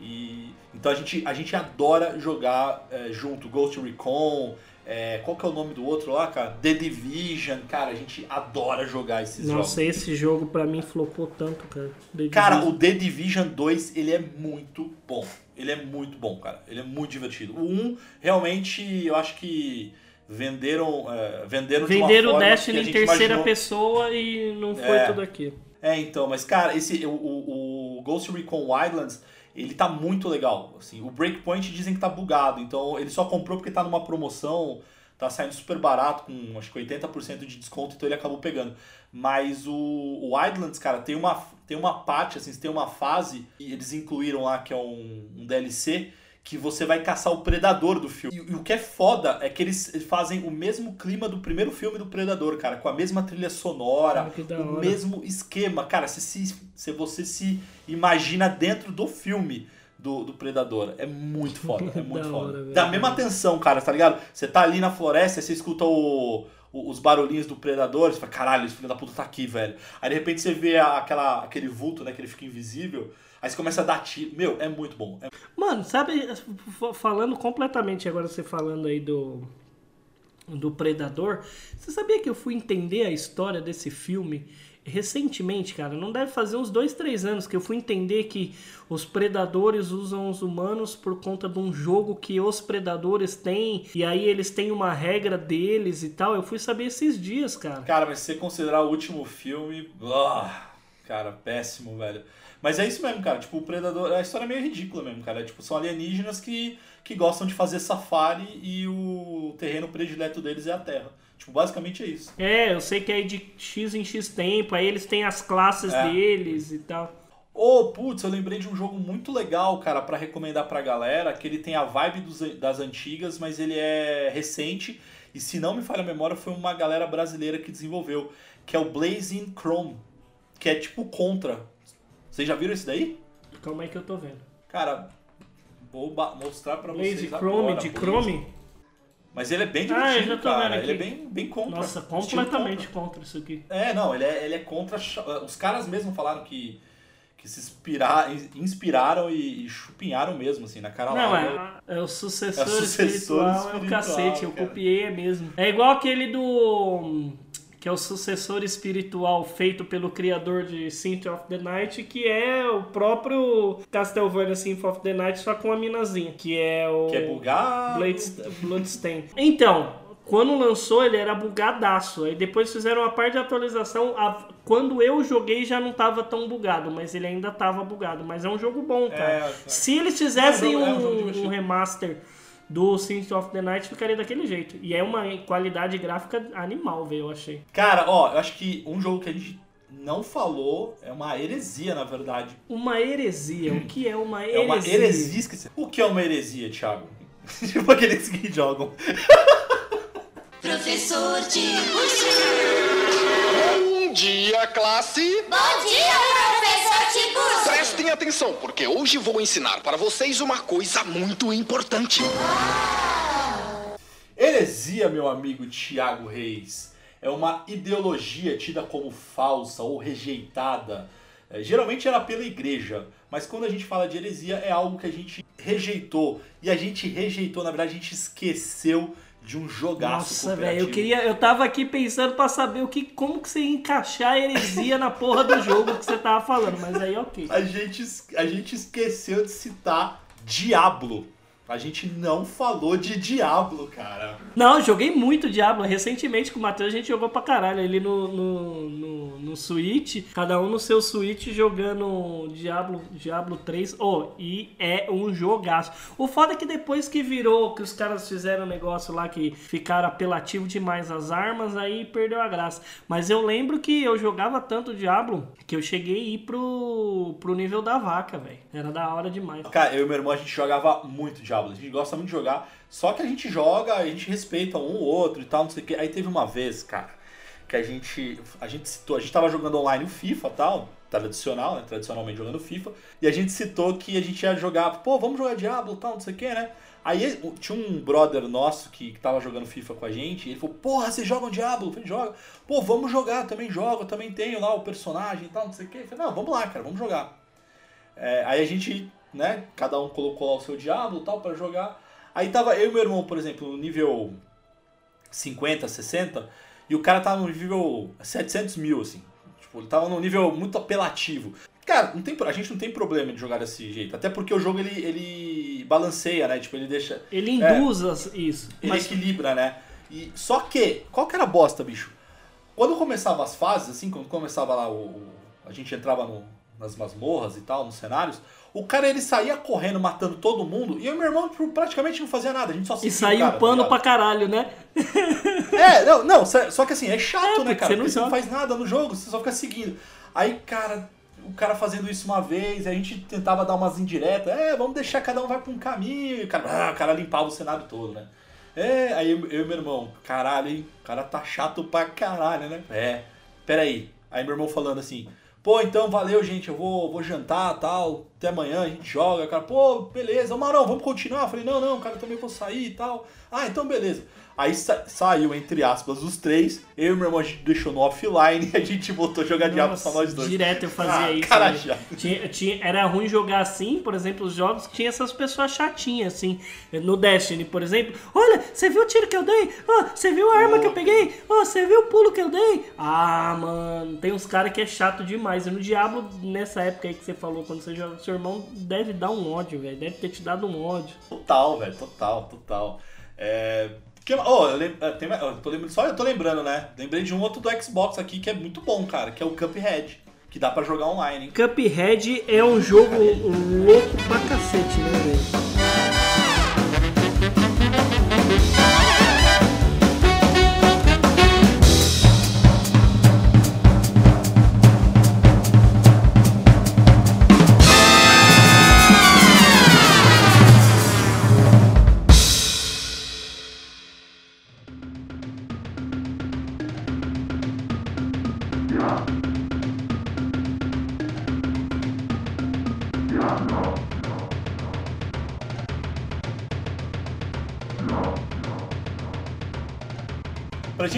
Speaker 2: E, então a gente, a gente adora jogar é, junto. Ghost Recon, é, qual que é o nome do outro lá, cara? The Division. Cara, a gente adora jogar esses
Speaker 3: Nossa,
Speaker 2: jogos.
Speaker 3: Nossa, esse jogo pra mim flopou tanto, cara.
Speaker 2: The cara, Division. o The Division 2, ele é muito bom. Ele é muito bom, cara. Ele é muito divertido. O 1, realmente, eu acho que venderam, é, venderam,
Speaker 3: venderam o Destiny em terceira imaginou... pessoa e não foi é, tudo aquilo.
Speaker 2: É, então, mas cara, esse o, o Ghost Recon Wildlands ele tá muito legal. Assim, o Breakpoint dizem que tá bugado, então ele só comprou porque tá numa promoção, tá saindo super barato, com acho que 80% de desconto, então ele acabou pegando. Mas o, o Wildlands, cara, tem uma, tem uma parte, assim, tem uma fase, e eles incluíram lá que é um, um DLC, que você vai caçar o predador do filme. E, e o que é foda é que eles fazem o mesmo clima do primeiro filme do Predador, cara, com a mesma trilha sonora,
Speaker 3: da
Speaker 2: o mesmo esquema. Cara, se, se, se você se imagina dentro do filme do, do Predador. É muito foda, é muito
Speaker 3: Da
Speaker 2: foda.
Speaker 3: hora.
Speaker 2: Dá a mesma atenção, cara, tá ligado? Você tá ali na floresta, você escuta o, o- os barulhinhos do Predador, você fala, caralho, esse filho da puta tá aqui, velho. Aí de repente você vê a- aquela, aquele vulto, né, que ele fica invisível, aí você começa a dar tiro. Meu, é muito bom. É-
Speaker 3: Mano, sabe, falando completamente agora, você falando aí do, do Predador, você sabia que eu fui entender a história desse filme recentemente, cara? Não deve fazer uns dois, três anos que eu fui entender que os predadores usam os humanos por conta de um jogo que os predadores têm, e aí eles têm uma regra deles e tal. Eu fui saber esses dias, cara.
Speaker 2: Cara, mas se você considerar o último filme. ah, cara, péssimo, velho. Mas é isso mesmo, cara. Tipo, o Predador. A história é meio ridícula mesmo, cara. Tipo, são alienígenas que, que gostam de fazer safari e o terreno predileto deles é a Terra. Tipo, basicamente é isso.
Speaker 3: É, eu sei que é de X em X tempo, aí eles têm as classes
Speaker 2: É.
Speaker 3: deles e tal.
Speaker 2: Ô, putz, eu lembrei de um jogo muito legal, cara, pra recomendar pra galera, que ele tem a vibe dos- das antigas, mas ele é recente, e se não me falha a memória, foi uma galera brasileira que desenvolveu, que é o Blazing Chrome, que é tipo Contra. Vocês já viram esse daí?
Speaker 3: Calma aí que eu tô vendo.
Speaker 2: Cara, vou mostrar pra
Speaker 3: Blaze
Speaker 2: vocês
Speaker 3: Chrome,
Speaker 2: agora.
Speaker 3: de. Chrome?
Speaker 2: Mas ele é bem
Speaker 3: Ah, eu
Speaker 2: divertido,
Speaker 3: já tô
Speaker 2: cara.
Speaker 3: vendo aqui.
Speaker 2: Ele é bem, bem contra.
Speaker 3: Nossa, completamente
Speaker 2: contra.
Speaker 3: contra isso aqui.
Speaker 2: É, não, ele é, ele é contra. Os caras mesmo falaram que, que se inspira, inspiraram e, e chupinharam mesmo, assim, na cara
Speaker 3: Não,
Speaker 2: larga.
Speaker 3: é, é o sucessor,
Speaker 2: É o sucessor
Speaker 3: espiritual, é o
Speaker 2: espiritual,
Speaker 3: cacete, eu
Speaker 2: cara.
Speaker 3: copiei é mesmo. É igual aquele do. Que é o sucessor espiritual feito pelo criador de Symphony of the Night, que é o próprio Castlevania Symphony of the Night, só com a minazinha, que é o.
Speaker 2: Que é bugado.
Speaker 3: Bloodstain. Então, quando lançou ele era bugadaço. Aí depois fizeram uma parte de atualização. a- Quando eu joguei já não tava tão bugado, mas ele ainda tava bugado. Mas é um jogo bom, cara.
Speaker 2: É, cara.
Speaker 3: Se eles fizessem
Speaker 2: É um jogo- é um divertido.
Speaker 3: um remaster do Symphony of the Night, ficaria daquele jeito. E é uma qualidade gráfica animal, velho, eu achei.
Speaker 2: Cara, ó, eu acho que um jogo que a gente não falou é uma heresia, na verdade.
Speaker 3: Uma heresia. O que é uma
Speaker 2: É
Speaker 3: heresia?
Speaker 2: uma heresia. esqueci. O que é uma heresia, Thiago? tipo aqueles que jogam.
Speaker 8: Professor Tiburcio.
Speaker 9: Bom dia, classe!
Speaker 8: Bom dia, professor Tiburcio.
Speaker 9: Prestem atenção, porque hoje vou ensinar para vocês uma coisa muito importante.
Speaker 2: Heresia, meu amigo Tiago Reis, é uma ideologia tida como falsa ou rejeitada. É, geralmente era pela igreja, mas quando a gente fala de heresia é algo que a gente rejeitou. E a gente rejeitou, na verdade, a gente esqueceu de um jogaço
Speaker 3: Nossa, velho, eu queria. Eu tava aqui pensando pra saber o que, como que você ia encaixar a heresia na porra do jogo que você tava falando, mas aí ok.
Speaker 2: A gente, a gente esqueceu de citar Diablo. A gente não falou de Diablo, cara.
Speaker 3: Não, joguei muito Diablo. Recentemente com o Matheus a gente jogou pra caralho ali no, no, no, no Switch. Cada um no seu Switch jogando Diablo, Diablo 3. Oh, e é um jogaço. O foda é que depois que virou, que os caras fizeram um negócio lá que ficaram apelativo demais as armas, aí perdeu a graça. Mas eu lembro que eu jogava tanto Diablo que eu cheguei a ir pro, pro nível da vaca, velho. Era da hora demais.
Speaker 2: Cara, eu e meu irmão, a gente jogava muito Diablo. A gente gosta muito de jogar. Só que a gente joga, a gente respeita um ou outro e tal, não sei o quê. Aí teve uma vez, cara, que a gente. A gente citou, a gente tava jogando online o FIFA tal. Tradicional, né? Tradicionalmente jogando FIFA. E a gente citou que a gente ia jogar, pô, vamos jogar Diablo tal, não sei o quê, né? Aí tinha um brother nosso que, que tava jogando FIFA com a gente, e ele falou, porra, vocês jogam Diablo? Eu falei, joga. Pô, vamos jogar, eu também jogo, eu também tenho lá o personagem e tal, não sei o quê. Eu falei, não, vamos lá, cara, vamos jogar. É, aí a gente, né, cada um colocou lá o seu Diablo e tal pra jogar. Aí tava eu e meu irmão, por exemplo, no nível 50, 60, e o cara tava no nível 700 mil, assim. Tipo, ele tava num nível muito apelativo. Cara, não tem, a gente não tem problema de jogar desse jeito. Até porque o jogo, ele, ele balanceia, né? Tipo, ele deixa...
Speaker 3: Ele
Speaker 2: É.
Speaker 3: induz as- isso.
Speaker 2: Ele
Speaker 3: Mas
Speaker 2: equilibra, né? E, só que, qual que era a bosta, bicho? Quando começava as fases, assim, quando começava lá o. o- a gente entrava no- nas masmorras e tal, nos cenários, o cara ele saía correndo, matando todo mundo, e eu e meu irmão tipo, praticamente não fazia nada, a gente só
Speaker 3: E
Speaker 2: seguia o tá
Speaker 3: pano
Speaker 2: ligado?
Speaker 3: pra caralho, né?
Speaker 2: É, não, não, só que assim, é chato,
Speaker 3: É,
Speaker 2: né, cara?
Speaker 3: você não
Speaker 2: Porque você não faz nada no jogo, você só fica seguindo. Aí, cara, o cara fazendo isso uma vez, a gente tentava dar umas indiretas, é, vamos deixar cada um vai pra um caminho, e o cara, ah, o cara limpava o cenário todo, né? É, aí eu, eu e meu irmão, caralho, hein? O cara tá chato pra caralho, né? É, peraí. Aí meu irmão falando assim, pô, então valeu, gente, eu vou, vou jantar tal, até amanhã a gente joga. Cara, pô, beleza, Marão, vamos continuar? Eu falei, não, não, cara, eu também vou sair e tal. Ah, então beleza. Aí sa saiu, entre aspas, os três. Eu e meu irmão a gente deixou no offline e a gente voltou a jogar Diablo só nós dois.
Speaker 3: Direto eu fazia
Speaker 2: Ah,
Speaker 3: isso.
Speaker 2: cara
Speaker 3: né?
Speaker 2: chato.
Speaker 3: Tinha, tinha- era ruim jogar assim, por exemplo, os jogos que tinha essas pessoas chatinhas, assim. No Destiny, por exemplo. Olha, você viu o tiro que eu dei? Ó, você viu a arma que eu peguei? Ó, você viu o pulo que eu dei? Ah, mano, tem uns caras que é chato demais. E no Diablo, nessa época aí que você falou, quando você joga, seu irmão deve dar um ódio, velho. Deve ter te dado um ódio.
Speaker 2: Total, velho, total, total. É. Que, oh, eu, lem- tem, eu tô lembrando, só eu tô lembrando, né? Lembrei de um outro do Xbox aqui que é muito bom, cara, que é o Cuphead. Que dá pra jogar online, hein?
Speaker 3: Cuphead é um jogo louco pra cacete, né, velho?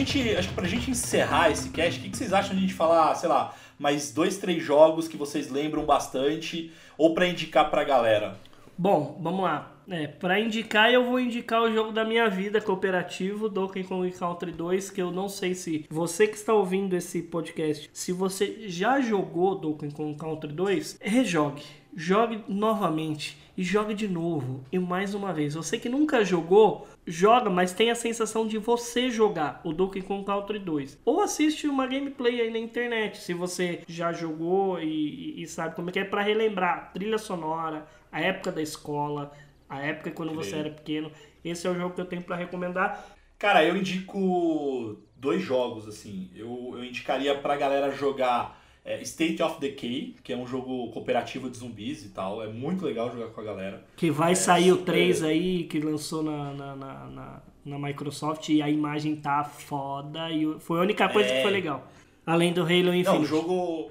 Speaker 2: Gente, acho que pra gente encerrar esse cast, o que, que vocês acham de a gente falar, sei lá, mais dois, três jogos que vocês lembram bastante ou pra indicar pra galera?
Speaker 3: Bom, vamos lá. É, pra indicar, eu vou indicar o jogo da minha vida cooperativo, Donkey Kong Country 2, que eu não sei se você que está ouvindo esse podcast, se você já jogou Donkey Kong Country 2, rejogue. Jogue novamente e jogue de novo e mais uma vez. Você que nunca jogou, joga, mas tem a sensação de você jogar o Donkey Kong Country 2. Ou assiste uma gameplay aí na internet, se você já jogou e, e sabe como é que é, pra relembrar trilha sonora, a época da escola, a época quando você era pequeno. Esse é o jogo que eu tenho pra recomendar.
Speaker 2: Cara, eu indico dois jogos, assim. Eu, eu indicaria pra galera jogar é, State of Decay, que é um jogo cooperativo de zumbis e tal. É muito legal jogar com a galera.
Speaker 3: Que vai sair o
Speaker 2: super.
Speaker 3: 3 aí, que lançou na, na, na, na- Microsoft e a imagem tá foda. E foi a única coisa
Speaker 2: É.
Speaker 3: que foi legal. Além do Halo Infinite.
Speaker 2: Não, o jogo.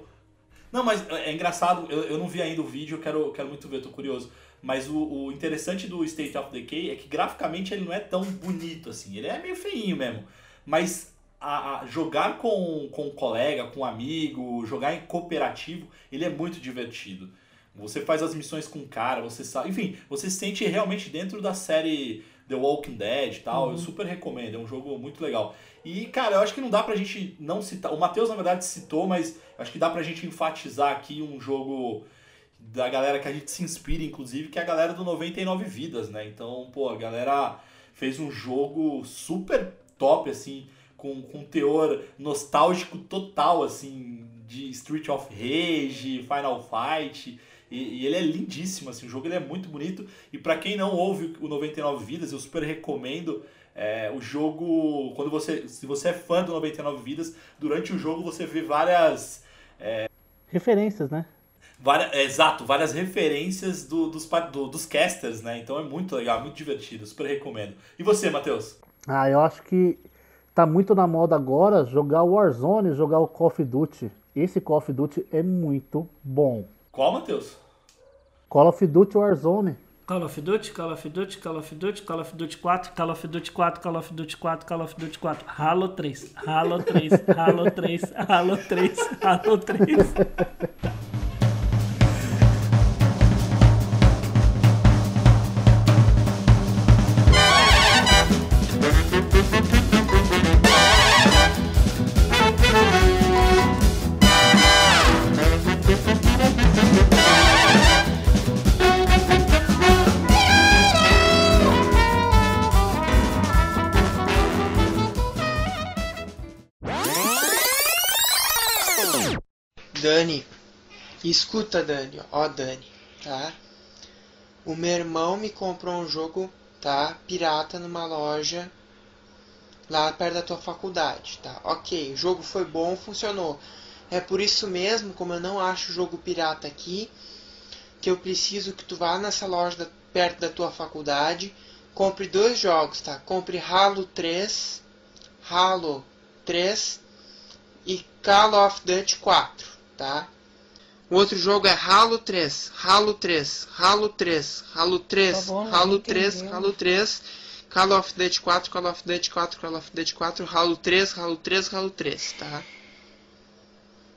Speaker 2: Não, mas é engraçado, eu, eu não vi ainda o vídeo, eu quero, quero muito ver, tô curioso. Mas o, o interessante do State of Decay é que graficamente ele não é tão bonito assim. Ele é meio feinho mesmo. Mas a, a- jogar com, com um colega, com um amigo, jogar em cooperativo, ele é muito divertido. Você faz as missões com o cara, você sabe. Enfim, você se sente realmente dentro da série The Walking Dead e tal. Eu super recomendo, é um jogo muito legal. E, cara, eu acho que não dá pra gente não citar. O Matheus, na verdade, citou, mas acho que dá pra gente enfatizar aqui um jogo da galera que a gente se inspira, inclusive, que é a galera do 99 Vidas, né? Então, pô, a galera fez um jogo super top, assim, com, com teor nostálgico total, assim, de Street of Rage, Final Fight. E, e ele é lindíssimo, assim, o jogo ele é muito bonito. E pra quem não ouve o 99 Vidas, eu super recomendo. é, o jogo, quando você, se você é fã do 99 Vidas, durante o jogo você vê várias
Speaker 4: Referências, né?
Speaker 2: Várias, é, exato, várias referências do- dos, do- dos casters, né? Então é muito legal, muito divertido, super recomendo. E você, Matheus?
Speaker 4: Ah, eu acho que tá muito na moda agora jogar o Warzone, jogar o Call of Duty. Esse Call of Duty é muito bom.
Speaker 2: Qual, Matheus?
Speaker 4: Call of Duty Warzone.
Speaker 3: Call of Duty, Call of Duty, Call of Duty, Call of Duty 4, Call of Duty 4, Call of Duty 4, Call of Duty 4, Halo 3, Halo 3, Halo 3, Halo 3, Halo 3.
Speaker 10: Escuta Dani, ó Dani, tá? O meu irmão me comprou um jogo, tá? Pirata numa loja lá perto da tua faculdade, tá? Ok, o jogo foi bom, funcionou. É por isso mesmo, como eu não acho jogo pirata aqui, que eu preciso que tu vá nessa loja da, perto da tua faculdade, compre dois jogos, tá? Compre Halo 3, Halo 3 e Call of Duty 4, tá? O outro jogo é Halo 3, Halo 3, Halo 3, Halo 3,
Speaker 6: Tá bom,
Speaker 10: Halo 3,
Speaker 6: entendeu.
Speaker 10: Halo 3, Call of Duty 4, Call of Duty 4, Call of Duty 4, Halo 3, Halo 3, Halo 3, tá?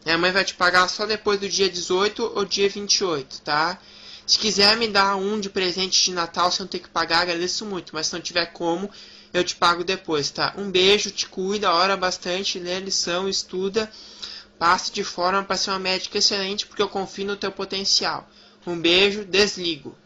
Speaker 10: Minha mãe vai te pagar só depois do dia 18 ou dia 28, tá? Se quiser me dar um de presente de Natal sem ter que pagar, agradeço muito. Mas se não tiver como, eu te pago depois, tá? Um beijo, te cuida, ora bastante, lê a lição, estuda. Passe de forma para ser uma médica excelente, porque eu confio no teu potencial. Um beijo, desligo.